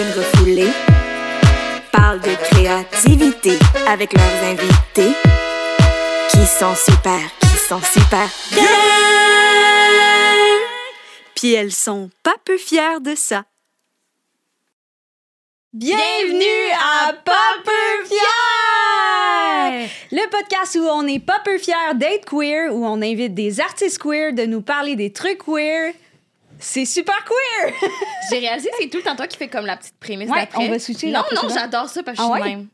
queens refoulées parlent de créativité avec leurs invités qui sont super, qui sont super bien. Puis elles sont pas peu fières de ça. Bienvenue à Pas peu fiers! Le podcast où on est pas peu fiers d'être queer, où on invite des artistes queer de nous parler des trucs queer. C'est super queer! J'ai réalisé c'est tout le temps toi qui fais comme la petite prémisse Ouais, d'après. on va switcher Non, non, j'adore ça parce que je Ah suis ouais? même.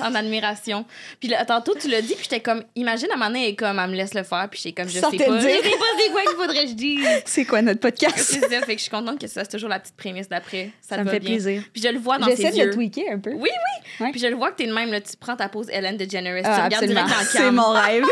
Ah, en admiration. Puis là, tantôt, tu l'as dit, puis j'étais comme, imagine, à un moment donné, elle est comme, elle me laisse le faire, puis j'étais comme, je Sans sais pas. le Je dire. sais pas c'est quoi qu'il faudrait que je dise. C'est quoi notre podcast? C'est ça, fait que je suis contente que ça soit toujours la petite prémisse d'après. Ça, Ça me fait bien. plaisir. Puis je le vois dans tes J'essaie de yeux. tweaker un peu. Oui, oui. Ouais. Puis je le vois que t'es le même, là, tu prends ta pose Ellen DeGeneres, Ah, tu regardes absolument. direct dans le C'est mon rêve.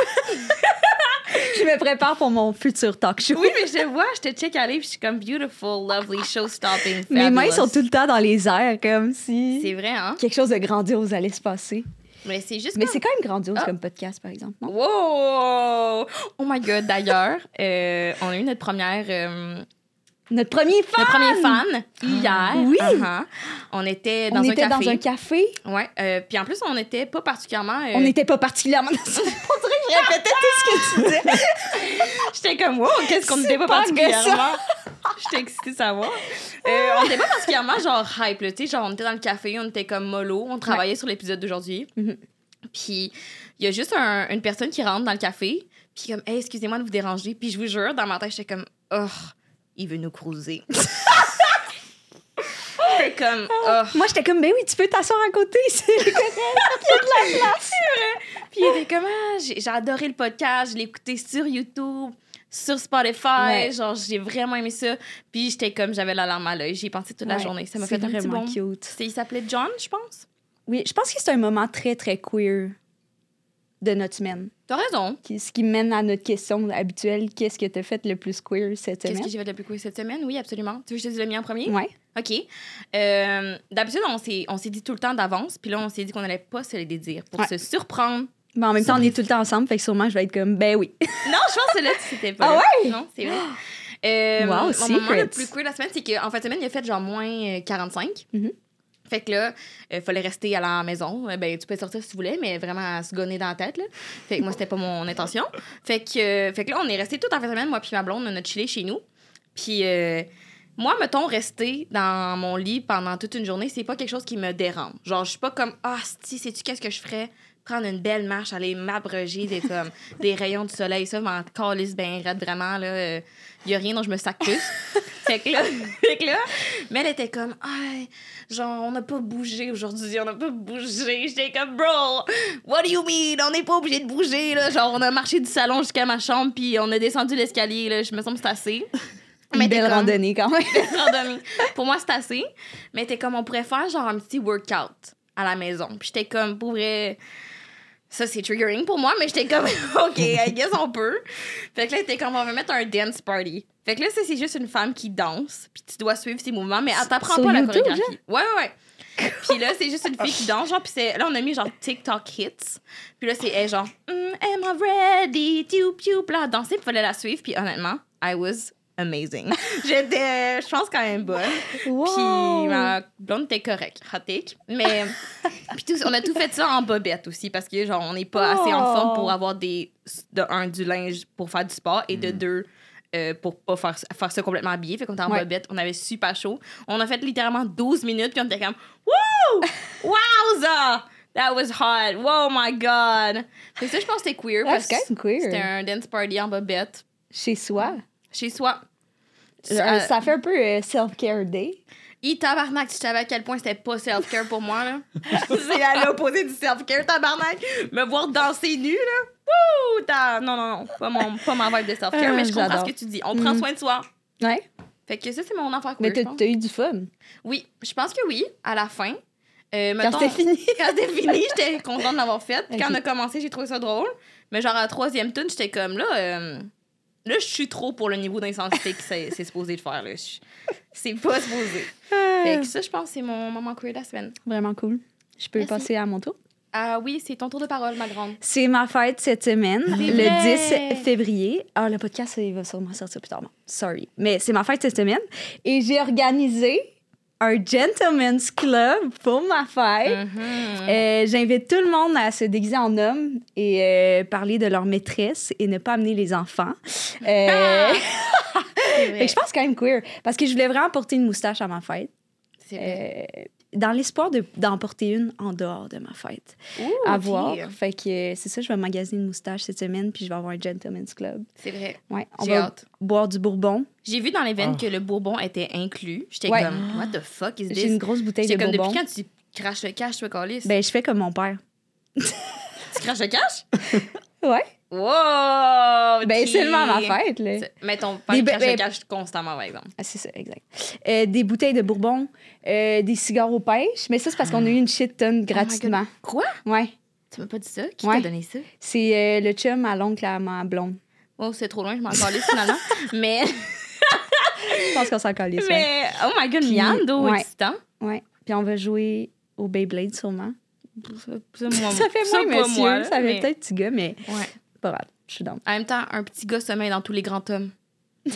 je me prépare pour mon futur talk show. Oui, mais je vois, je te check aller, puis je suis comme beautiful, lovely, show-stopping, Mes mains fabulous. sont tout le temps dans les airs, comme si C'est vrai, hein? quelque chose de grandiose allait se passer. Mais c'est juste Mais comme- c'est quand même grandiose Ah. comme podcast, par exemple. non? Wow! Oh my god, d'ailleurs, euh, on a eu notre première. euh, Notre premier fan! notre premier fan hier. oui! Uh-huh. On était dans on un était café. dans un café. Ouais. euh, puis en plus, on n'était pas particulièrement. euh, On n'était pas particulièrement dans ce... Je répétais tout ce que tu disais. J'étais comme, wow, qu'est-ce qu'on n'était pas Super particulièrement? J'étais excitée de savoir. Euh, on n'était pas particulièrement genre hype, là, tu sais. Genre, on était dans le café, on était comme mollo, on travaillait sur l'épisode d'aujourd'hui. Mhm. Puis il y a juste un- une personne qui rentre dans le café, puis comme, hey, excusez-moi de vous déranger. Puis je vous jure, dans ma tête, j'étais comme, oh, il veut nous cruiser. Comme, oh. Moi, j'étais comme, ben oui, tu peux t'asseoir à côté. C'est correct. Il y a de la place. Puis il était comme, ah, j'ai adoré le podcast, je l'ai écouté sur YouTube, sur Spotify, Ouais. genre j'ai vraiment aimé ça. Puis j'étais comme, j'avais la larme à l'œil, j'y ai pensé toute la journée. Ça m'a fait un petit vraiment bon. cute. Il s'appelait John, je pense? Oui, je pense que c'est un moment très, très queer de notre semaine. T'as raison. Qui- Ce qui mène à notre question habituelle, qu'est-ce que t'as fait le plus queer cette Qu'est-ce semaine? que j'ai fait de plus cool cette semaine? Oui, absolument. Tu veux que je te dise le mien en premier? Ouais. OK. Euh, D'habitude, on s'est on s'est dit tout le temps d'avance, puis là, on s'est dit qu'on allait pas se les dire pour Ouais. se surprendre. Mais en même temps, on est tout le temps ensemble, fait que sûrement, je vais être comme, ben oui. Non, je pense que là, tu c'était pas. Ah là. ouais? Non, c'est vrai. Euh, Wow, mon moment le plus cool de la semaine, c'est qu'en fin de semaine, il a fait genre moins euh, 45. Mhm. Fait que là, il fallait rester à la maison. Euh, Ben, tu peux sortir si tu voulais, mais vraiment à se gonner dans la tête. Là. Fait que moi, c'était pas mon intention. Fait que, euh, fait que là, on est resté toute en fin de semaine, moi puis ma blonde, on a chillé chez nous. Puis euh, moi, mettons, rester dans mon lit pendant toute une journée, c'est pas quelque chose qui me dérange. Genre, je suis pas comme, ah, si, sais-tu qu'est-ce que je ferais? Prendre une belle marche, aller m'abroger des, comme, des rayons du soleil, ça, m'en calisse bien raide, vraiment, là. Il y a rien dont je me sac plus. fait que là, fait que là, mais elle était comme, genre, on n'a pas bougé aujourd'hui, on n'a pas bougé. J'étais comme, bro, what do you mean? On n'est pas obligé de bouger, là. Genre, on a marché du salon jusqu'à ma chambre, puis on a descendu l'escalier, là. Je me sens que c'est assez. Mais belle comme- randonnée quand même. randonnée. Pour moi, c'est assez. Mais t'es comme, on pourrait faire genre un petit workout à la maison. Puis j'étais comme, pour vrai, ça c'est triggering pour moi, mais j'étais comme, OK, I guess on peut. Fait que là, t'es comme, on va mettre un dance party. Fait que là, ça, c'est juste une femme qui danse, puis tu dois suivre ses mouvements, mais elle t'apprend pas la chorégraphie. Ouais, ouais, ouais. Puis là, c'est juste une fille qui danse, genre, puis c'est- là, on a mis genre TikTok hits. Puis là, c'est elle, genre, Mm, am I ready? Tiou, puis là, dansait, puis fallait la suivre, puis honnêtement, I was amazing. J'étais, je pense, quand même bonne. Wow. Puis ma blonde était correcte, hot take. Mais puis tout, on a tout fait ça en bobette aussi parce que genre on n'est pas assez en forme pour Oh. avoir des de un du linge pour faire du sport et de deux euh, pour pas faire, faire ça complètement habillé. Fait qu'on était en Ouais. bobette, on avait super chaud. On a fait littéralement 12 minutes puis on était comme Wouh! Wowza! That was hot. Oh my god. Fait que ça je pense que c'était queer Ah, parce que quand même c'était queer. un dance party en bobette Chez soi. chez soi. Euh, ça fait un peu euh, self-care day. Et tabarnak, tu savais à quel point c'était pas self-care pour moi, là. c'est à l'opposé du self-care, tabarnak. Me voir danser nu, là. Wouh! t'as- Non, non, non. Pas, mon, pas ma vibe de self-care, Ah, mais je comprends j'adore. ce que tu dis. On prend Mhm. soin de soi. Ouais. Fait que ça, c'est mon affaire Mais t'as eu du fun? Oui, je pense que oui, à la fin. Euh, Quand c'était fini. Quand c'était fini, j'étais contente de l'avoir fait. Puis Quand on a commencé, j'ai trouvé ça drôle. Mais genre, à la troisième tune, j'étais comme, là, euh, là, je suis trop pour le niveau d'intensité que c'est c'est supposé de faire, là. C'est pas supposé. Fait que ça, je pense, c'est mon moment queer de la semaine. Vraiment cool. Je peux Merci. passer à mon tour? Ah oui, c'est ton tour de parole, ma grande. C'est ma fête cette semaine, le vrai. 10 février. Ah, le podcast, il va sûrement sortir plus tard. Sorry. Mais c'est ma fête cette semaine. Et j'ai organisé un gentleman's club pour ma fête. Mhm. Euh, J'invite tout le monde à se déguiser en homme et euh, parler de leur maîtresse et ne pas amener les enfants. Euh, que je pense quand même queer parce que je voulais vraiment porter une moustache à ma fête. C'est vrai. Dans l'espoir de- d'en porter une en dehors de ma fête. Ouh, à voir. Fait que euh, c'est ça, je vais magasiner une moustache cette semaine puis je vais avoir un gentleman's club. C'est vrai. Ouais, on va hâte. boire du bourbon. J'ai vu dans l'événement Ah. que le bourbon était inclus. J'étais Ouais. comme, what the fuck is J'ai une this? grosse bouteille de comme, bourbon. depuis quand tu craches le cash, toi, Calis? Ben, je fais comme mon père. Tu craches le cash? Ouais. Wow! Ben, ok. seulement à ma fête, là. C'est- Mais ton père crache ben- le cash constamment, par exemple. Ah, c'est ça, exact. Euh, des bouteilles de bourbon, euh, des cigares aux pêches, mais ça, c'est parce qu'on a eu une shit tonne gratuitement. Quoi? ouais. Tu m'as pas dit ça? Qui Ouais. t'a donné ça? C'est euh, le chum à l'oncle à ma blonde. Oh, c'est trop loin, je m'en calisse finalement. mais, Je pense qu'on s'en ouais. mais, oh my god, Miando, ouais. excitant. ouais. Puis on va jouer au Beyblade, sûrement. Ça, ça, moi, ça fait moins monsieur, moi, là, ça fait mais- peut-être petit gars, mais Ouais. Pas grave, je suis dans. En même temps, un petit gars sommeil dans tous les grands hommes.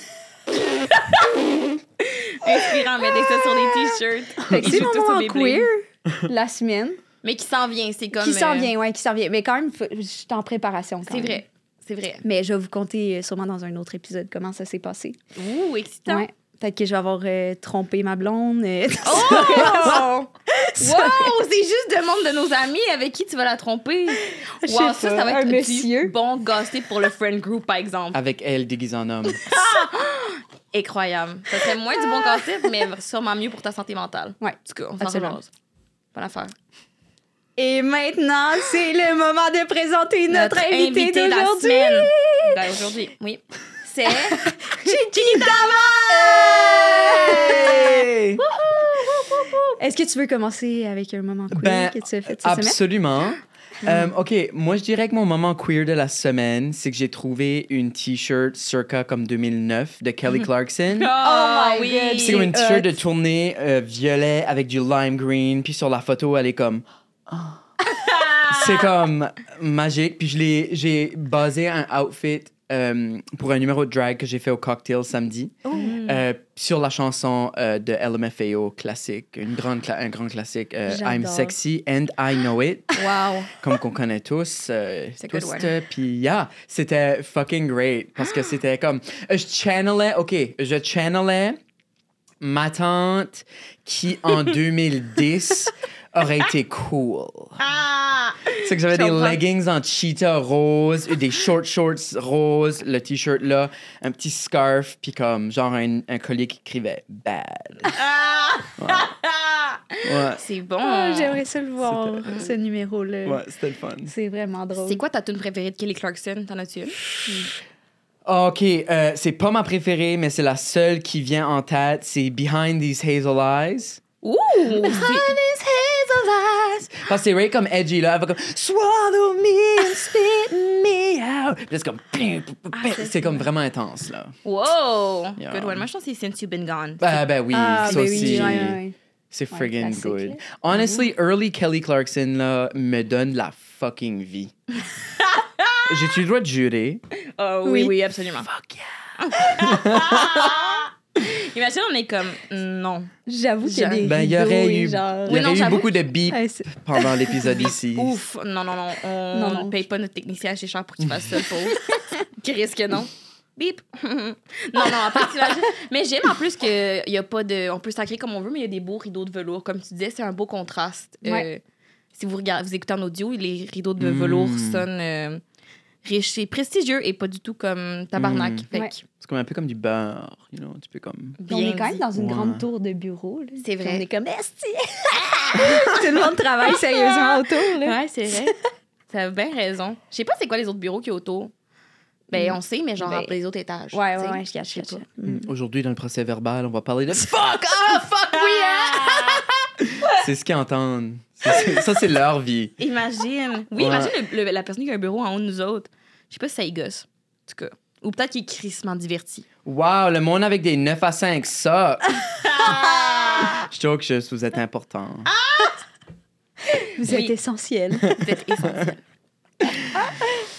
Inspirant, mettez ça sur des t-shirts. Fait que Ils c'est mon moment queer la semaine. Mais qui s'en vient, c'est comme. qui s'en euh, vient, ouais, qui s'en vient. Mais quand même, faut- je suis en préparation. quand C'est même. vrai. C'est vrai. Mais je vais vous conter euh, sûrement dans un autre épisode comment ça s'est passé. Ouh, excitant. Ouais. Peut-être que je vais avoir euh, trompé ma blonde. euh, Oh! wow! C'est juste le monde de nos amis avec qui tu vas la tromper. Je Wow, ça, ça pas, va un être monsieur. du bon gossip pour le friend group, par exemple. Avec elle déguisée en homme. Incroyable. Ça serait moins du bon gossip, mais sûrement mieux pour ta santé mentale. Ouais, En tout cas, on s'en. Bonne affaire. Et maintenant, c'est le moment de présenter notre, invité, de la d'aujourd'hui. semaine. Ben, aujourd'hui, oui. C'est Hey! Est-ce que tu veux commencer avec un moment queer Ben, que tu as fait cette semaine? Absolument. Euh, OK, moi, je dirais que mon moment queer de la semaine, c'est que j'ai trouvé une T-shirt circa comme 2009 de Kelly Clarkson. Oh, my God. Puis c'est comme une t-shirt de tournée euh, violet avec du lime green. Puis sur la photo, elle est comme. Ah. c'est comme magique. Puis je l'ai, j'ai basé un outfit euh, pour un numéro de drag que j'ai fait au cocktail samedi euh, sur la chanson euh, de LMFAO classique, une grande cla- un grand classique, I'm. Sexy and I Know It, Wow. comme qu'on connaît tous. Puis yeah, c'était fucking great parce que c'était comme je channelais, ok, je channelais ma tante qui en 2010 aurait été cool. Ah! C'est que j'avais des leggings en cheetah rose, des short shorts rose, le t-shirt là, un petit scarf, puis comme genre un, un collier qui écrivait bad. Ouais, C'est bon. Ah, J'aimerais ça le voir, ce numéro-là. ouais c'était le fun. C'est vraiment drôle. C'est quoi ta tune préférée de Kelly Clarkson? T'en as-tu une? Ok, euh, c'est pas ma préférée, mais c'est la seule qui vient en tête. C'est Behind These Hazel Eyes. Ouh! Behind these hazel eyes. Parce que c'est right comme edgy là. Elle va comme Swallow me and spit me out. Puis là, c'est comme. C'est comme vraiment intense là. Wow! Yeah. Good one. Moi, je pense que c'est Since You've Been Gone. Ah, ben oui, Ah, ça ben aussi. oui, ouais, ouais, ouais. C'est Ouais, friggin' classique, good. Honestly, early Kelly Clarkson là, me donne la fucking vie. J'ai-tu le droit de jurer? Oh, oui, oui, oui, absolument. Fuck yeah. Imagine, on est comme, non. J'avoue qu'il y a des Ben, il y aurait eu, genre... y non, eu beaucoup de beep Ouais, pendant l'épisode ici. Ouf! Non, non, non. On Non, non. ne paye pas notre technicien assez cher pour qu'il fasse ça, pauvre. Qui risque non? Bip! non, non, après, t'imagines. Mais j'aime en plus qu'il y a pas de. On peut sacrer comme on veut, mais il y a des beaux rideaux de velours. Comme tu disais, c'est un beau contraste. Euh, si vous, regardez, vous écoutez en audio, les rideaux de velours sonnent euh, riches et prestigieux et pas du tout comme tabarnak. Mm. Fait Ouais. que C'est comme un peu comme du beurre, you know, tu peux comme... Puis on est quand même dans une Ouais. grande tour de bureau. C'est vrai. On est comme esti. Tout le monde travaille sérieusement autour. Là. Ouais, c'est vrai. T'as bien raison. Je sais pas c'est quoi les autres bureaux a autour. Ben, on sait, mais genre Ben, entre les autres étages. Ouais, ouais, ouais, je cache, pas. Mm. Aujourd'hui, dans le procès verbal, on va parler de fuck ah, fuck oui, C'est ce qu'ils entendent. Ça, c'est leur vie. Imagine. Oui, Ouais. imagine le- le- la personne qui a un bureau en haut de nous autres. Je sais pas si ça y gosse. En tout cas. Ou peut-être qu'il est crissement diverti. Wow, le monde avec des 9 à 5, ça. je joke juste, vous êtes important. Vous Oui. êtes essentiel. Vous êtes essentiel.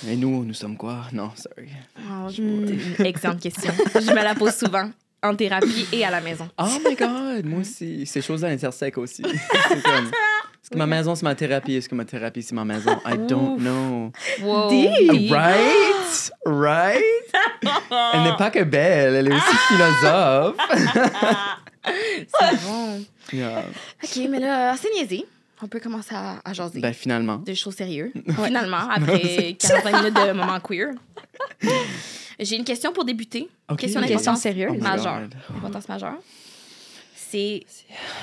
Et nous, nous sommes quoi? Non, sorry. Oh, je- Excellente question. Je me la pose souvent. en thérapie et à la maison. Oh my god, moi aussi. Ces choses-là intersectent aussi. c'est comme. Est-ce que ma maison, c'est ma thérapie? Est-ce que ma thérapie, c'est ma maison? I don't know. Wow. Deep. Right? Right? Elle n'est pas que belle, elle est aussi philosophe. C'est bon. Yeah. OK, mais là, c'est niaisé. On peut commencer à, à jaser. Ben, finalement. de choses sérieuses. Finalement, après 45 minutes de moment queer. J'ai une question pour débuter. Ok. Question Une question sérieuse. Oh majeure. Importance majeure. C'est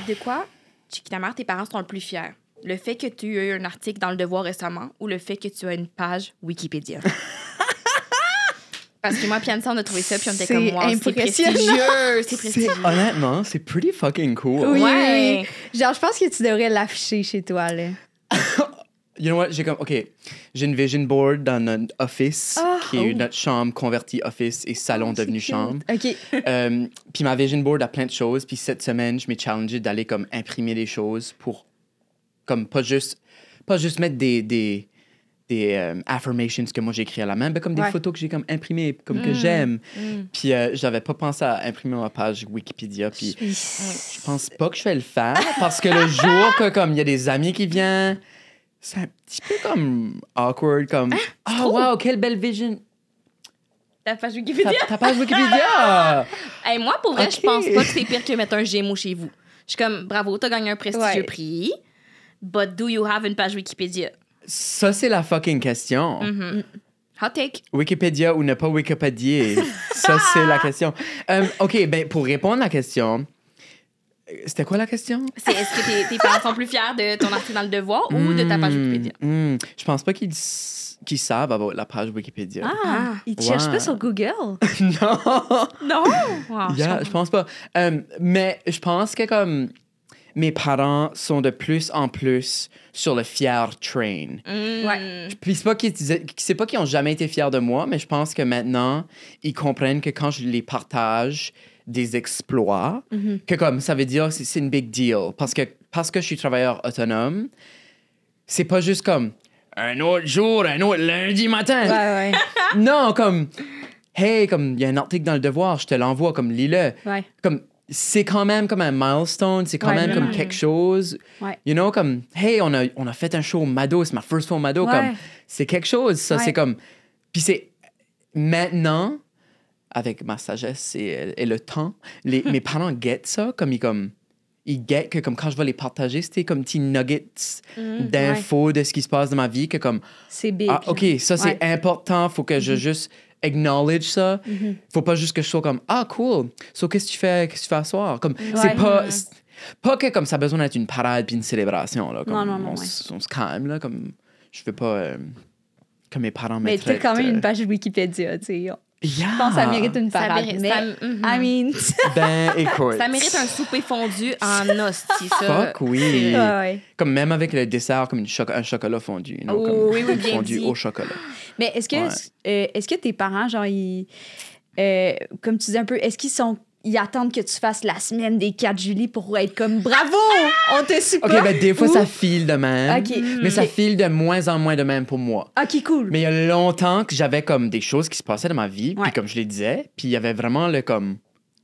de quoi, Chiquita tes parents sont le plus fiers? Le fait que tu aies eu un article dans Le Devoir récemment ou le fait que tu as une page Wikipédia? Parce que moi, puis on a trouvé ça, puis on était comme, wow, c'est impressionnant. prestigieux, c'est prestigieux. honnêtement, c'est pretty fucking cool. Oui, Ouais. Genre, je pense que tu devrais l'afficher chez toi, là. You know what? J'ai comme, OK, j'ai une vision board dans notre office, Ah, qui est oh. notre chambre convertie office et salon Oh, devenu chambre. OK. Euh, puis ma vision board a plein de choses. Puis cette semaine, je m'ai challengé d'aller comme imprimer des choses pour, comme pas juste, pas juste mettre des, des, des euh, affirmations que moi j'ai écrit à la main, mais comme des photos que j'ai comme imprimées, comme que j'aime. Puis euh, j'avais pas pensé à imprimer ma page Wikipédia. Puis je pense pas que je vais le faire parce que le jour que comme il y a des amis qui viennent, c'est un petit peu comme awkward, comme ah wow quelle belle vision. Ta page Wikipédia? ta page Wikipédia. Hey, moi, pour vrai, Ok. je pense pas que c'est pire que mettre un Gémeaux chez vous. Je suis comme, bravo, t'as gagné un prestigieux Ouais. prix. But do you have une page Wikipédia? Ça c'est la fucking question. Hot take. Wikipédia ou ne pas Wikipédier? Ça, c'est la question. Euh, OK, ben, pour répondre à la question, c'était quoi la question? C'est est-ce que tes, tes parents sont plus fiers de ton article dans le devoir ou de ta page Hmm, Wikipédia? hmm. Je pense pas qu'ils qu'ils savent avoir la page Wikipédia. Ah, il te Ouais. cherche pas sur Google? non! Non! Wow, je Yeah, je pense pas. Euh, mais je pense que comme mes parents sont de plus en plus sur le fier train. Mm. Ouais. C'est pas qu'ils c'est pas qu'ils ont jamais été fiers de moi, mais je pense que maintenant ils comprennent que quand je les partage des exploits, que comme ça veut dire c'est une big deal parce que parce que je suis travailleur autonome, c'est pas juste comme un autre jour, un autre lundi matin. Ouais, ouais. Non, comme hey, comme il y a un article dans le devoir, je te l'envoie comme lis-le. Ouais. Comme c'est quand même comme un milestone, c'est quand Ouais, même comme quelque chose. Ouais. You know, comme, hey, on a, on a fait un show Mado, c'est ma first au Mado. Comme, c'est quelque chose, ça. C'est comme. Puis c'est. Maintenant, avec ma sagesse et, et le temps, les, mes parents guettent ça, comme ils, comme. Ils guettent que, comme quand je vais les partager, c'était comme petits nuggets d'infos de ce qui se passe dans ma vie, que comme. C'est big. Ah, OK, ça, c'est Ouais. Mm-hmm. important. Faut que je juste acknowledge ça. Faut pas juste que je sois comme, ah, cool. So, qu'est-ce que tu fais? Qu'est-ce que tu fais à soir? Comme, Ouais. c'est pas... c'est Pas que comme ça a besoin d'être une parade puis une célébration, là. Comme, Non, non, non, On, ouais. se calme, là. Comme, je veux pas... euh, que mes parents me Mais traitent, quand même une page Wikipédia, tu sais. Je pense que ça mérite une Ça parade. mérite- mais, ça- mhm. I mean... Ben, écoute. Ça mérite un souper fondu en hostie, ça. Fuck oui. ouais, ouais. Comme même avec le dessert, comme une un chocolat fondu. you know, Oh, comme oui, oui, bien fondu dit. au chocolat. Mais est-ce que, Ouais. euh, est-ce que tes parents, genre, ils, euh, comme tu dis un peu, est-ce qu'ils sont. Ils attendent que tu fasses la semaine des 4 juillet pour être comme bravo, on te supporte. OK, ben des fois, ça file de même. Mais ça file de moins en moins de même pour moi. Ok, cool. Mais il y a longtemps que j'avais comme des choses qui se passaient dans ma vie, puis comme je les disais, puis il y avait vraiment le comme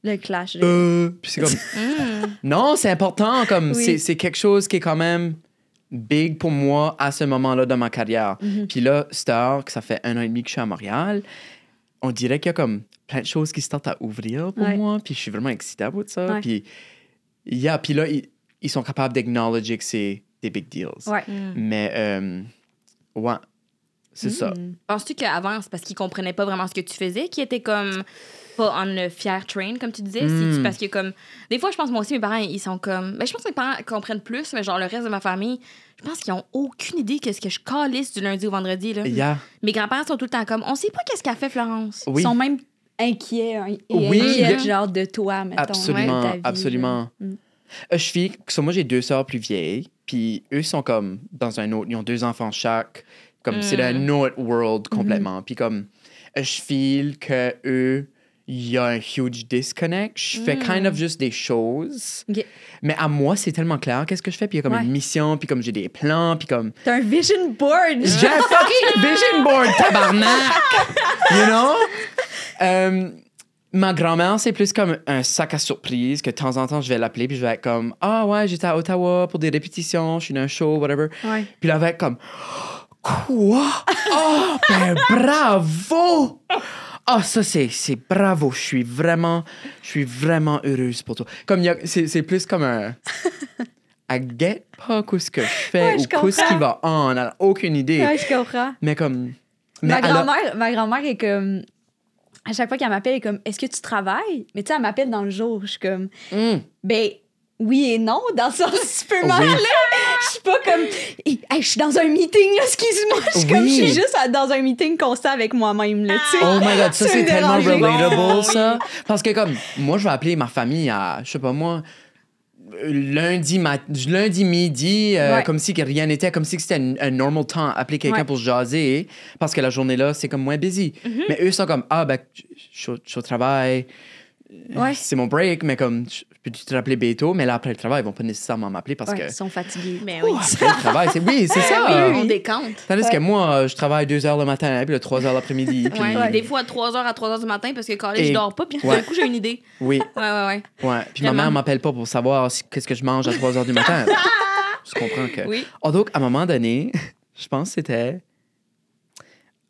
Le clash. euh, puis c'est comme Mm. non, c'est important comme Oui. c'est quelque chose qui est quand même big pour moi à ce moment-là dans ma carrière. Mhm. Puis là, Star, que ça fait un an et demi que je suis à Montréal, on dirait qu'il y a comme plein de choses qui se tentent à ouvrir pour Ouais. moi, puis je suis vraiment excitée pour ça. Ouais. Puis yeah, puis là ils, ils sont capables d'acknowledger que c'est des big deals. Ouais. Mais euh, ouais, c'est ça. Mm. Penses-tu qu'avant, c'est parce qu'ils comprenaient pas vraiment ce que tu faisais, qu'ils étaient comme pas on le fier train, comme tu disais? Mm. Parce que, comme. Des fois, je pense, moi aussi, mes parents, ils sont comme. Ben, je pense que mes parents comprennent plus, mais genre, le reste de ma famille, je pense qu'ils ont aucune idée qu'est-ce que je calisse du lundi au vendredi, là. Yeah. Mes grands-parents sont tout le temps comme, on sait pas qu'est-ce qu'a fait Florence. Oui. Ils sont même inquiets hein, et Oui, il y genre de toi, mettons. Absolument, de ta vie, absolument. là. Mm. Euh, je suis, so, moi j'ai deux sœurs plus vieilles, puis eux sont comme dans un autre, ils ont deux enfants chaque, comme c'est un autre world complètement. Puis comme euh, je feel que eux, il y a un huge disconnect. Je fais kind of juste des choses, Ok. mais à moi c'est tellement clair qu'est-ce que je fais, puis il y a comme Ouais. une mission, puis comme j'ai des plans, puis comme T'as un vision board. j'ai un fucking vision board, tabarnak! You know? Euh, Ma grand-mère, c'est plus comme un sac à surprise que de temps en temps, je vais l'appeler puis je vais être comme Ah ouais, j'étais à Ottawa pour des répétitions, je suis dans un show, whatever. Ouais. Puis là, elle va être comme Quoi? Oh, ben bravo! Ah, ça, c'est, c'est bravo. Je suis vraiment, je suis vraiment heureuse pour toi. Comme il y a- c'est, c'est plus comme un. Elle guette pas ce que je fais Ouais, je ou qu'est-ce qui va en. Elle n'a aucune idée. Ouais, je comprends. Mais comme. Mais Ma a- grand-mère, ma grand-mère est comme. À chaque fois qu'elle m'appelle, elle est comme Est-ce que tu travailles? Mais tu sais, elle m'appelle dans le jour. Je suis comme Hum. Ben oui et non, dans le sens tu peux m'en aller. Je suis pas comme Hey, je suis dans un meeting, excuse-moi. Je suis comme Oui. je suis juste dans un meeting constant avec moi-même, là, tu sais. Oh my god, ça c'est me tellement relatable ça. Parce que comme moi je vais appeler ma famille à je sais pas moi lundi mat lundi midi euh, Ouais. comme si rien n'était comme si c'était un, normal temps appeler quelqu'un Ouais. pour jaser parce que la journée là c'est comme moins busy. Mm-hmm. Mais eux sont comme ah ben je suis au- je suis au travail Ouais. c'est mon break mais comme je peux te rappeler bientôt mais là après le travail ils vont pas nécessairement m'appeler parce Ouais, que ils sont fatigués. Mais oui. Oh, après le travail c'est oui c'est ça. Oui, on décompte. Tandis Ouais. que moi je travaille deux heures le matin puis le 3 heures l'après-midi puis Ouais, Des fois, à 3h à 3h du matin, parce que quand Et- je dors pas, puis tout Ouais. d'un coup, j'ai une idée. oui Ouais, ouais, ouais. Ouais. Puis ma mère m'appelle pas pour savoir si- qu'est-ce que je mange à 3 h du matin. je comprends que. Oui. Oh, donc, à un moment donné, je pense que c'était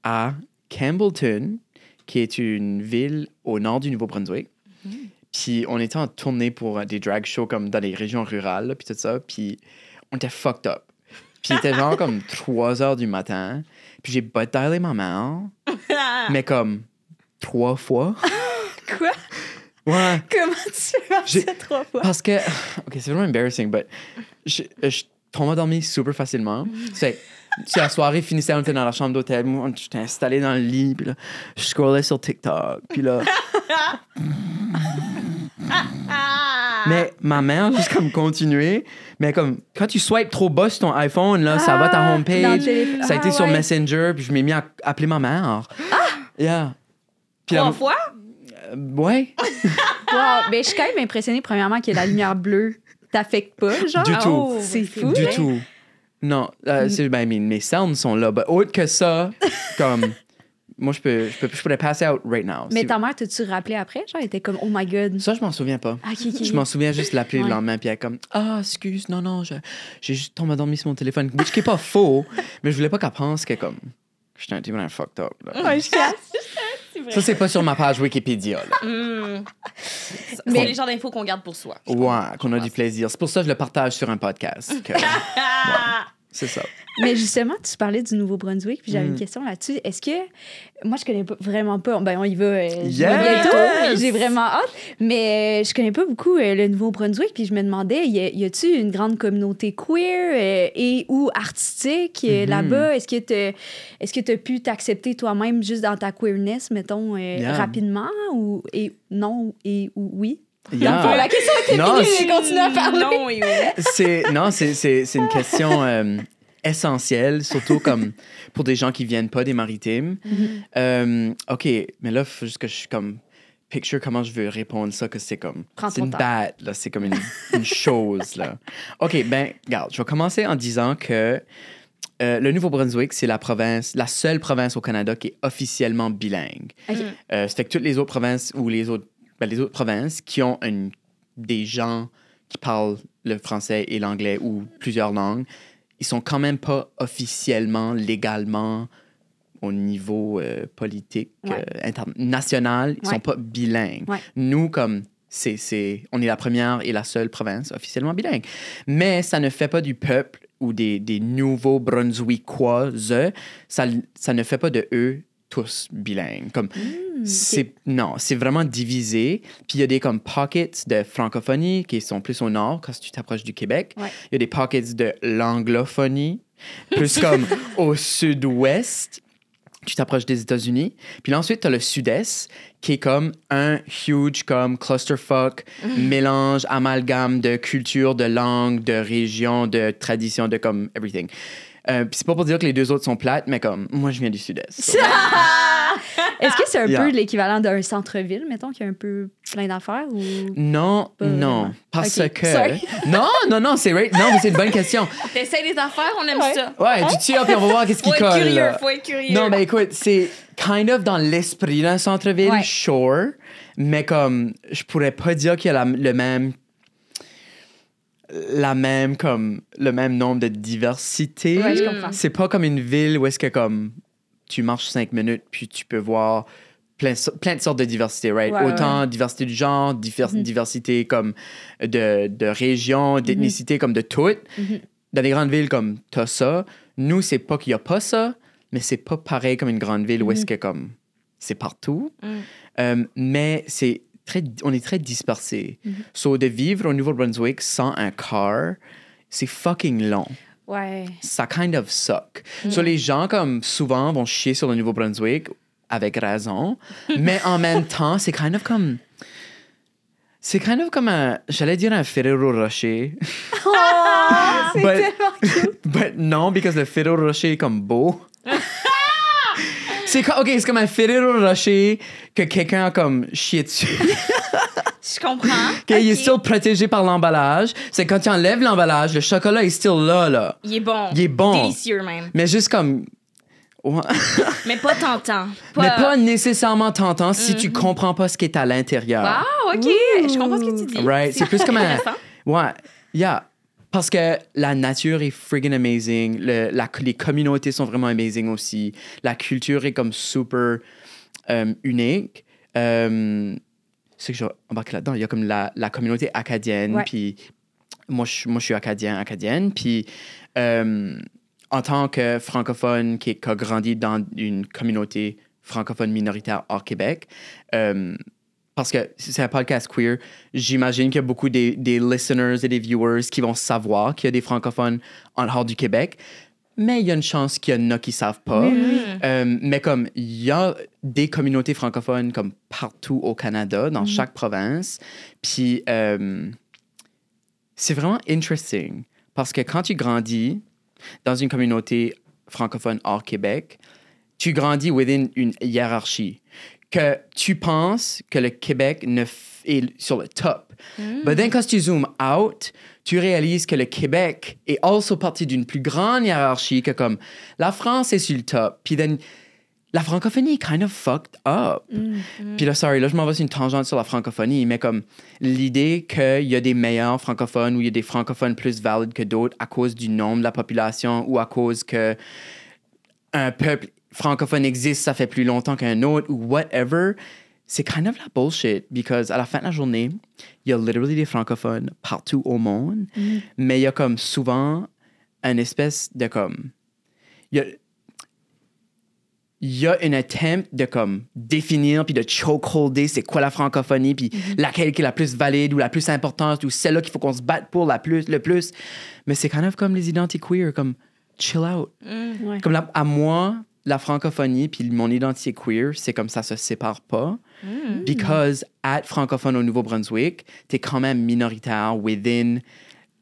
à Campbellton, qui est une ville au nord du Nouveau-Brunswick. Puis on était en tournée pour euh, des drag shows comme dans les régions rurales, puis tout ça. Puis on était fucked up. Puis il était genre comme 3 heures du matin. Puis j'ai butt dialé ma mère, mais comme trois fois. Quoi? Ouais. Comment tu J'ai- ça trois fois? Parce que, ok, c'est vraiment embarrassing, but je, je tombe endormi super facilement. C'est, c'est la soirée finissait, on était dans la chambre d'hôtel, moi, j'étais installé dans le lit, puis là, je scrollais sur TikTok, puis là. mais ma mère, juste comme continuer, mais comme quand tu swipes trop bas sur ton iPhone, là, ça va ta Ah, homepage. téléphone. Ça a été Ah, sur ouais. Messenger, puis je m'ai mis à appeler ma mère. Yeah. Puis Trois fois? euh, ouais. Wow. Ben, je suis quand même impressionnée, premièrement, que la lumière bleue t'affecte pas, genre? Du tout. Oh, C'est ben, fou. Du tout. Non, euh, c'est- ben, mes, mes sounds sont là. Ben, autre que ça, comme. Moi, je peux, je peux, je pourrais passer out right now. Mais ta mère, t'as-tu rappelé après? Genre, elle était comme, oh my god. Ça, je m'en souviens pas. Ah. Je m'en souviens juste de l'appeler Ouais. le lendemain, puis elle est comme Ah, excuse, non, non, je- j'ai juste tombé endormi sur mon téléphone. Which qui est pas faux, mais je voulais pas qu'elle pense que comme. J'étais un type vraiment fucked up. Là. Ouais, je casse. Ça, c'est pas sur ma page Wikipédia. Là. Hmm. Mais- les genres d'infos qu'on garde pour soi. Ouais, qu'on a du plaisir. C'est pour ça que je le partage sur un podcast. que-! c'est ça. Mais justement, tu parlais du Nouveau-Brunswick, puis j'avais Mm. une question là-dessus. Est-ce que. Moi, je connais pas, vraiment pas. Ben, on y va, euh, Yes! bientôt. J'ai vraiment hâte. Mais euh, je connais pas beaucoup euh, le Nouveau-Brunswick, puis je me demandais, y, a- y a-tu une grande communauté queer euh, et ou artistique Mhm. là-bas? Est-ce que tu est-ce que as pu t'accepter toi-même juste dans ta queerness, mettons, Yeah. rapidement? Ou et non et ou oui? Yeah. La question était Non, finie, c'est- j'ai continué à parler. Non, oui, oui. C'est non, c'est c'est c'est une question euh, essentielle, surtout comme pour des gens qui viennent pas des maritimes. Euh, ok, mais là, faut juste que je suis comme picture comment je veux répondre ça que c'est comme Prends c'est ton une temps. date là, c'est comme une, une chose là. Ok, ben regarde, je vais commencer en disant que euh, le Nouveau-Brunswick, c'est la province, la seule province au Canada qui est officiellement bilingue. Ok. Euh, ça fait que toutes les autres provinces ou les autres, ben, les autres provinces qui ont une- des gens qui parlent le français et l'anglais ou plusieurs langues, ils sont quand même pas officiellement, légalement, au niveau euh, politique Ouais. euh, international, ils Ouais. sont pas bilingues. Ouais. Nous, comme c'est, c'est, on est la première et la seule province officiellement bilingue. Mais ça ne fait pas du peuple ou des, des nouveaux Brunswickois, ça, ça ne fait pas de eux tous bilingues. Comme, Hmm, c'est, non, c'est vraiment divisé. Puis il y a des comme pockets de francophonie qui sont plus au nord quand tu t'approches du Québec. Ouais. Il y a des pockets de l'anglophonie, plus comme au sud-ouest. Tu t'approches des États-Unis. Puis là, ensuite, tu as le sud-est, qui est comme un huge comme clusterfuck, mélange, amalgame de culture, de langue, de région, de tradition, de comme everything. Euh, puis c'est pas pour dire que les deux autres sont plates, mais comme moi, je viens du sud-est. Est-ce que c'est un Yeah. peu l'équivalent d'un centre-ville, mettons, qui a un peu plein d'affaires ou. Non, Pas non. vraiment? Parce que. sorry. Non, non, non, c'est right. Non, mais c'est une bonne question. T'essayes des affaires, on aime Ouais. ça. Ouais, tu tires, puis on va voir qu'est-ce qui Faut être colle. curieux, faut être curieux. Non, mais écoute, c'est kind of dans l'esprit d'un centre-ville, Ouais. sure. Mais comme, je pourrais pas dire qu'il y a la- le même. La même, comme, le même nombre de diversité. Ouais, je comprends. C'est pas comme une ville où est-ce que, comme, tu marches cinq minutes, puis tu peux voir plein, plein de sortes de diversité, right? Ouais, Autant diversité du genre, divers- Mhm. diversité comme de, de région, d'ethnicité, comme de tout. Mhm. Dans des grandes villes comme t'as ça. Nous, c'est pas qu'il y a pas ça, mais c'est pas pareil comme une grande ville où est-ce que, comme, c'est partout. Mm. Euh, mais c'est très, on est très dispersés. Mhm. So, de vivre au Nouveau-Brunswick sans un car, c'est fucking long Ouais. ça kind of suck. So, les gens, comme souvent, vont chier sur le Nouveau-Brunswick avec raison, mais en même temps, c'est kind of comme. C'est kind of comme un. J'allais dire un Ferrero Rocher. c'est But- tellement cute. But non, parce que le Ferrero Rocher est comme beau. C'est co- OK, c'est comme un Ferrero Rocher que quelqu'un a comme chié dessus. Je comprends. OK, Il est still protégé par l'emballage. C'est quand tu enlèves l'emballage, le chocolat est still là, là. Il est bon. Il est bon. Délicieux même. Mais juste comme. Ouais. Mais pas tentant. Mais pas nécessairement tentant si tu comprends pas ce qui est à l'intérieur. Ah, OK. Je comprends ce que tu dis. Right? C'est plus comme un. Ouais. Yeah. Parce que la nature est friggin' amazing. Le- la, les communautés sont vraiment amazing aussi. La culture est comme super euh, unique. Euh, c'est que je vais embarquer là-dedans. Il y a comme la, la communauté acadienne. Puis moi je, moi, je suis acadien, acadienne. Puis euh, en tant que francophone qui, qui a grandi dans une communauté francophone minoritaire hors Québec, parce que c'est un podcast queer, j'imagine qu'il y a beaucoup des, des listeners et des viewers qui vont savoir qu'il y a des francophones en dehors du Québec. Mais il y a une chance qu'il y en a qui savent pas. Euh, mais comme il y a des communautés francophones comme partout au Canada, dans chaque province, puis euh, c'est vraiment interesting parce que quand tu grandis dans une communauté francophone hors Québec, tu grandis within une hiérarchie que tu penses que le Québec ne est sur le top. Mais then quand tu zoomes out, tu réalises que le Québec est also partie d'une plus grande hiérarchie que comme la France est sur le top. Puis then, la francophonie est kind of fucked up. Puis là, sorry, là, je m'en vais sur une tangente sur la francophonie, mais comme l'idée qu'il y a des meilleurs francophones ou il y a des francophones plus valides que d'autres à cause du nombre de la population ou à cause que un peuple francophone existe, ça fait plus longtemps qu'un autre ou whatever, c'est kind of la bullshit because à la fin de la journée, il y a literally des francophones partout au monde, mais il y a comme souvent une espèce de comme. Il y a, il y a une attempt de comme définir puis de chokeholder c'est quoi la francophonie puis laquelle qui est la plus valide ou la plus importante ou celle-là qu'il faut qu'on se batte pour la plus, le plus. Mais c'est kind of comme les identités queer, comme chill out. Ouais. Comme la- à moi, la francophonie puis mon identité queer, c'est comme ça se sépare pas. Because at francophone au Nouveau-Brunswick, t'es quand même minoritaire within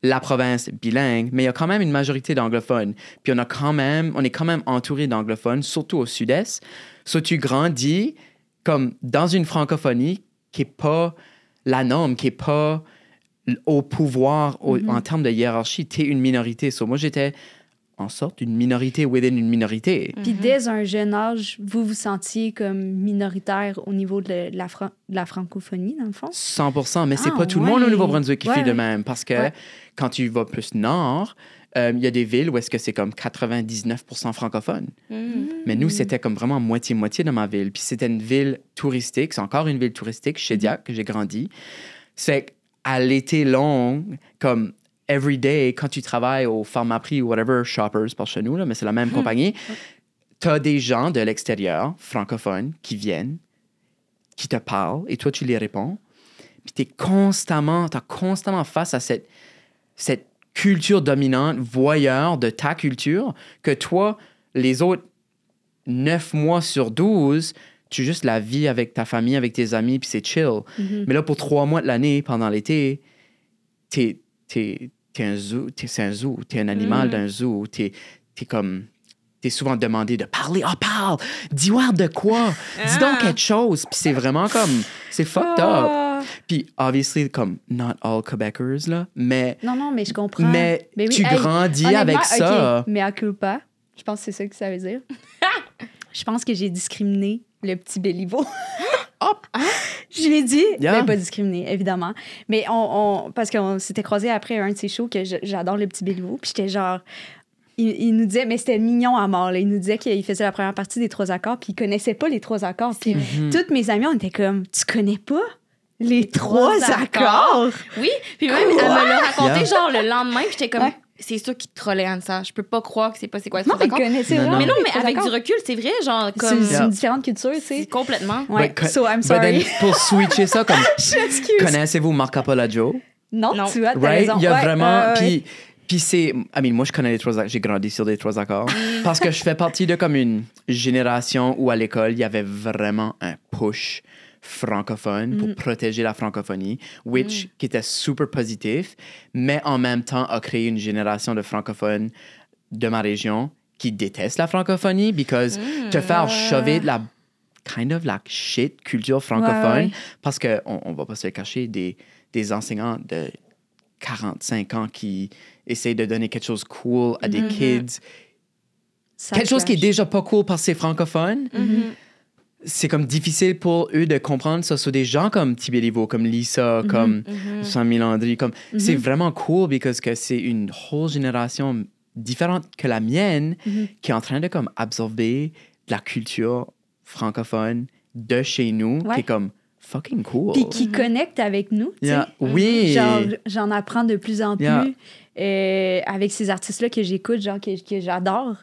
la province bilingue, mais il y a quand même une majorité d'anglophones. Puis on a quand même, on est quand même entouré d'anglophones, surtout au sud-est. So tu grandis comme dans une francophonie qui est pas la norme, qui est pas au pouvoir au- en termes de hiérarchie. T'es une minorité. So moi j'étais en sorte une minorité within une minorité. Puis dès un jeune âge, vous vous sentiez comme minoritaire au niveau de la, fran- de la francophonie, dans le fond? 100 mais c'est Ah, pas tout le monde au. Nouveau-Brunswick qui Ouais, fait de même. Parce que Ouais. quand tu vas plus nord, euh, il y a des villes où est-ce que c'est comme 99% francophones. Mais nous, c'était comme vraiment moitié-moitié dans ma ville. Puis c'était une ville touristique. C'est encore une ville touristique, Shediac, que j'ai grandi. C'est à l'été long, comme every day, quand tu travailles au Pharmaprix ou whatever, Shoppers par chez nous, là, mais c'est la même compagnie, tu as des gens de l'extérieur, francophones, qui viennent, qui te parlent, et toi, tu les réponds. Puis tu es constamment, constamment face à cette, cette culture dominante, voyeur de ta culture, que toi, les autres 9 mois sur 12, tu juste la vis avec ta famille, avec tes amis, puis c'est chill. Mais là, pour trois mois de l'année, pendant l'été, t'es, t'es, un zoo, t'es, c'est un zoo, t'es un animal d'un zoo, t'es, t'es comme t'es souvent demandé de parler. Ah, parle! Dis-moi de quoi? Dis donc Ah. quelque chose. Puis c'est vraiment comme. C'est fucked up. Ah. Puis, obviously, comme, not all Quebecers, là, mais. Non, non, mais je comprends. Mais tu grandis avec ça. mais à culpa, je pense que c'est ça que ça veut dire. je pense que j'ai discriminé le petit Béliveau. Hop! Je l'ai dit, Yeah. mais pas discriminé, évidemment. Mais on, on- parce qu'on s'était croisés après un de ses shows que j'adore le petit Béliveau. Puis j'étais genre. Il, il nous disait, mais c'était mignon à mort. là. Il nous disait qu'il faisait la première partie des trois accords, puis il connaissait pas les trois accords. Puis toutes mes amies, on était comme, tu connais pas les trois, trois accords? accords? Oui, puis même, elle me l'a raconté Yeah. genre le lendemain, puis j'étais comme, Ouais. C'est sûr qu'il te trollait Anne-Ça. Je peux pas croire que c'est pas c'est quoi Non, mais Non. Mais non, avec du recul, c'est vrai, genre, C'est comme. c'est une différente culture, tu sais. C'est complètement. Ouais, But so I'm but then, sorry. pour switcher ça, comme. Connaissez-vous Marc Joe? Non, Non. tu Right? raison. Il y a Ouais, vraiment. Puis, puis c'est. I mean, moi, je connais les trois accords. J'ai grandi sur les trois accords. Parce que je fais partie de comme une génération où à l'école, il y avait vraiment un push francophone Mm. pour protéger la francophonie, which qui était super positif, mais en même temps a créé une génération de francophones de ma région qui détestent la francophonie because te faire chover de la kind of la shit culture francophone ouais. parce que on, on va pas se le cacher des, des enseignants de 45 ans qui essayent de donner quelque chose cool à des kids Ça quelque chose qui est déjà pas cool parce que c'est francophone Mhm. C'est comme difficile pour eux de comprendre ça sur des gens comme Tibélivo, comme Lisa, comme Samy Landry. Comme, C'est vraiment cool parce que c'est une whole génération différente que la mienne qui est en train de comme absorber de la culture francophone de chez nous, Ouais. qui est comme fucking cool. Puis qui connecte avec nous, tu sais. Yeah. Oui. Genre, j'en apprends de plus en plus Yeah. euh, avec ces artistes-là que j'écoute, genre, que, que j'adore.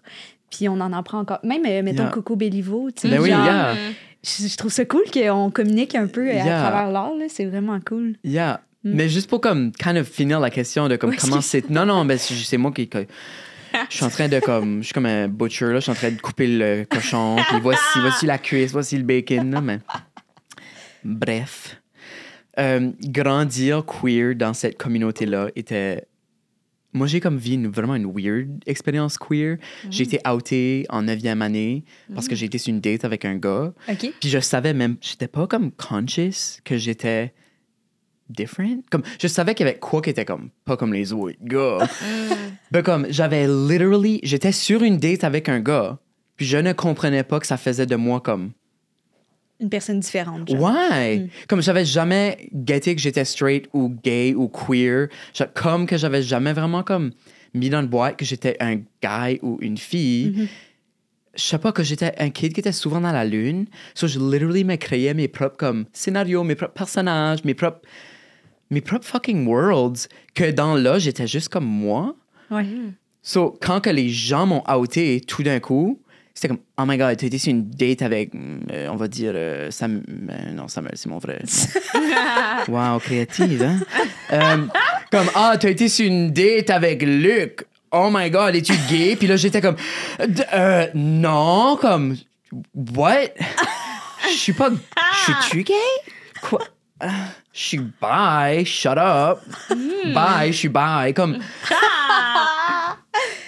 Puis on en apprend encore. Même, euh, mettons, Yeah. Coco Bellivo, tu sais. Ben oui, yeah. je, je trouve ça cool qu'on communique un peu Yeah. à travers l'art, là. C'est vraiment cool. Yeah. Mais juste pour comme kind of finir la question de comme Oui, comment c'est non non ben c'est moi qui je suis en train de comme je suis comme un butcher là je suis en train de couper le cochon puis voici voici la cuisse voici le bacon là, mais bref Euh, grandir queer dans cette communauté là était moi j'ai comme vu une- vraiment une weird expérience queer j'ai été outé en 9e année parce que j'ai été sur une date avec un gars OK? puis je savais même, j'étais pas comme conscious que j'étais different. Comme, je savais qu'il y avait quoi qui était comme, pas comme les autres gars. Mais comme, j'avais literally, j'étais sur une date avec un gars, puis je ne comprenais pas que ça faisait de moi comme, Une personne différente. genre. ouais. Comme j'avais jamais guetté que j'étais straight ou gay ou queer. Comme que j'avais jamais vraiment comme mis dans une boîte que j'étais un guy ou une fille. Je sais pas que j'étais un kid qui était souvent dans la lune. So je literally me créais mes propres comme scénarios, mes propres personnages, mes propres mes propres fucking worlds que dans là j'étais juste comme moi. Ouais. So, quand que les gens m'ont outé tout d'un coup, c'était comme, oh my god, t'as été sur une date avec, euh, on va dire, euh, Sam... euh, non, Samuel, c'est mon frère. wow, créative, hein? Euh, comme, ah, t'as été sur une date avec Luc. Oh my god, es-tu gay? Puis là, j'étais comme, non, comme, what? Je suis pas, je suis-tu gay? Quoi? Je suis bi, shut up. Bye, je suis bi. Comme,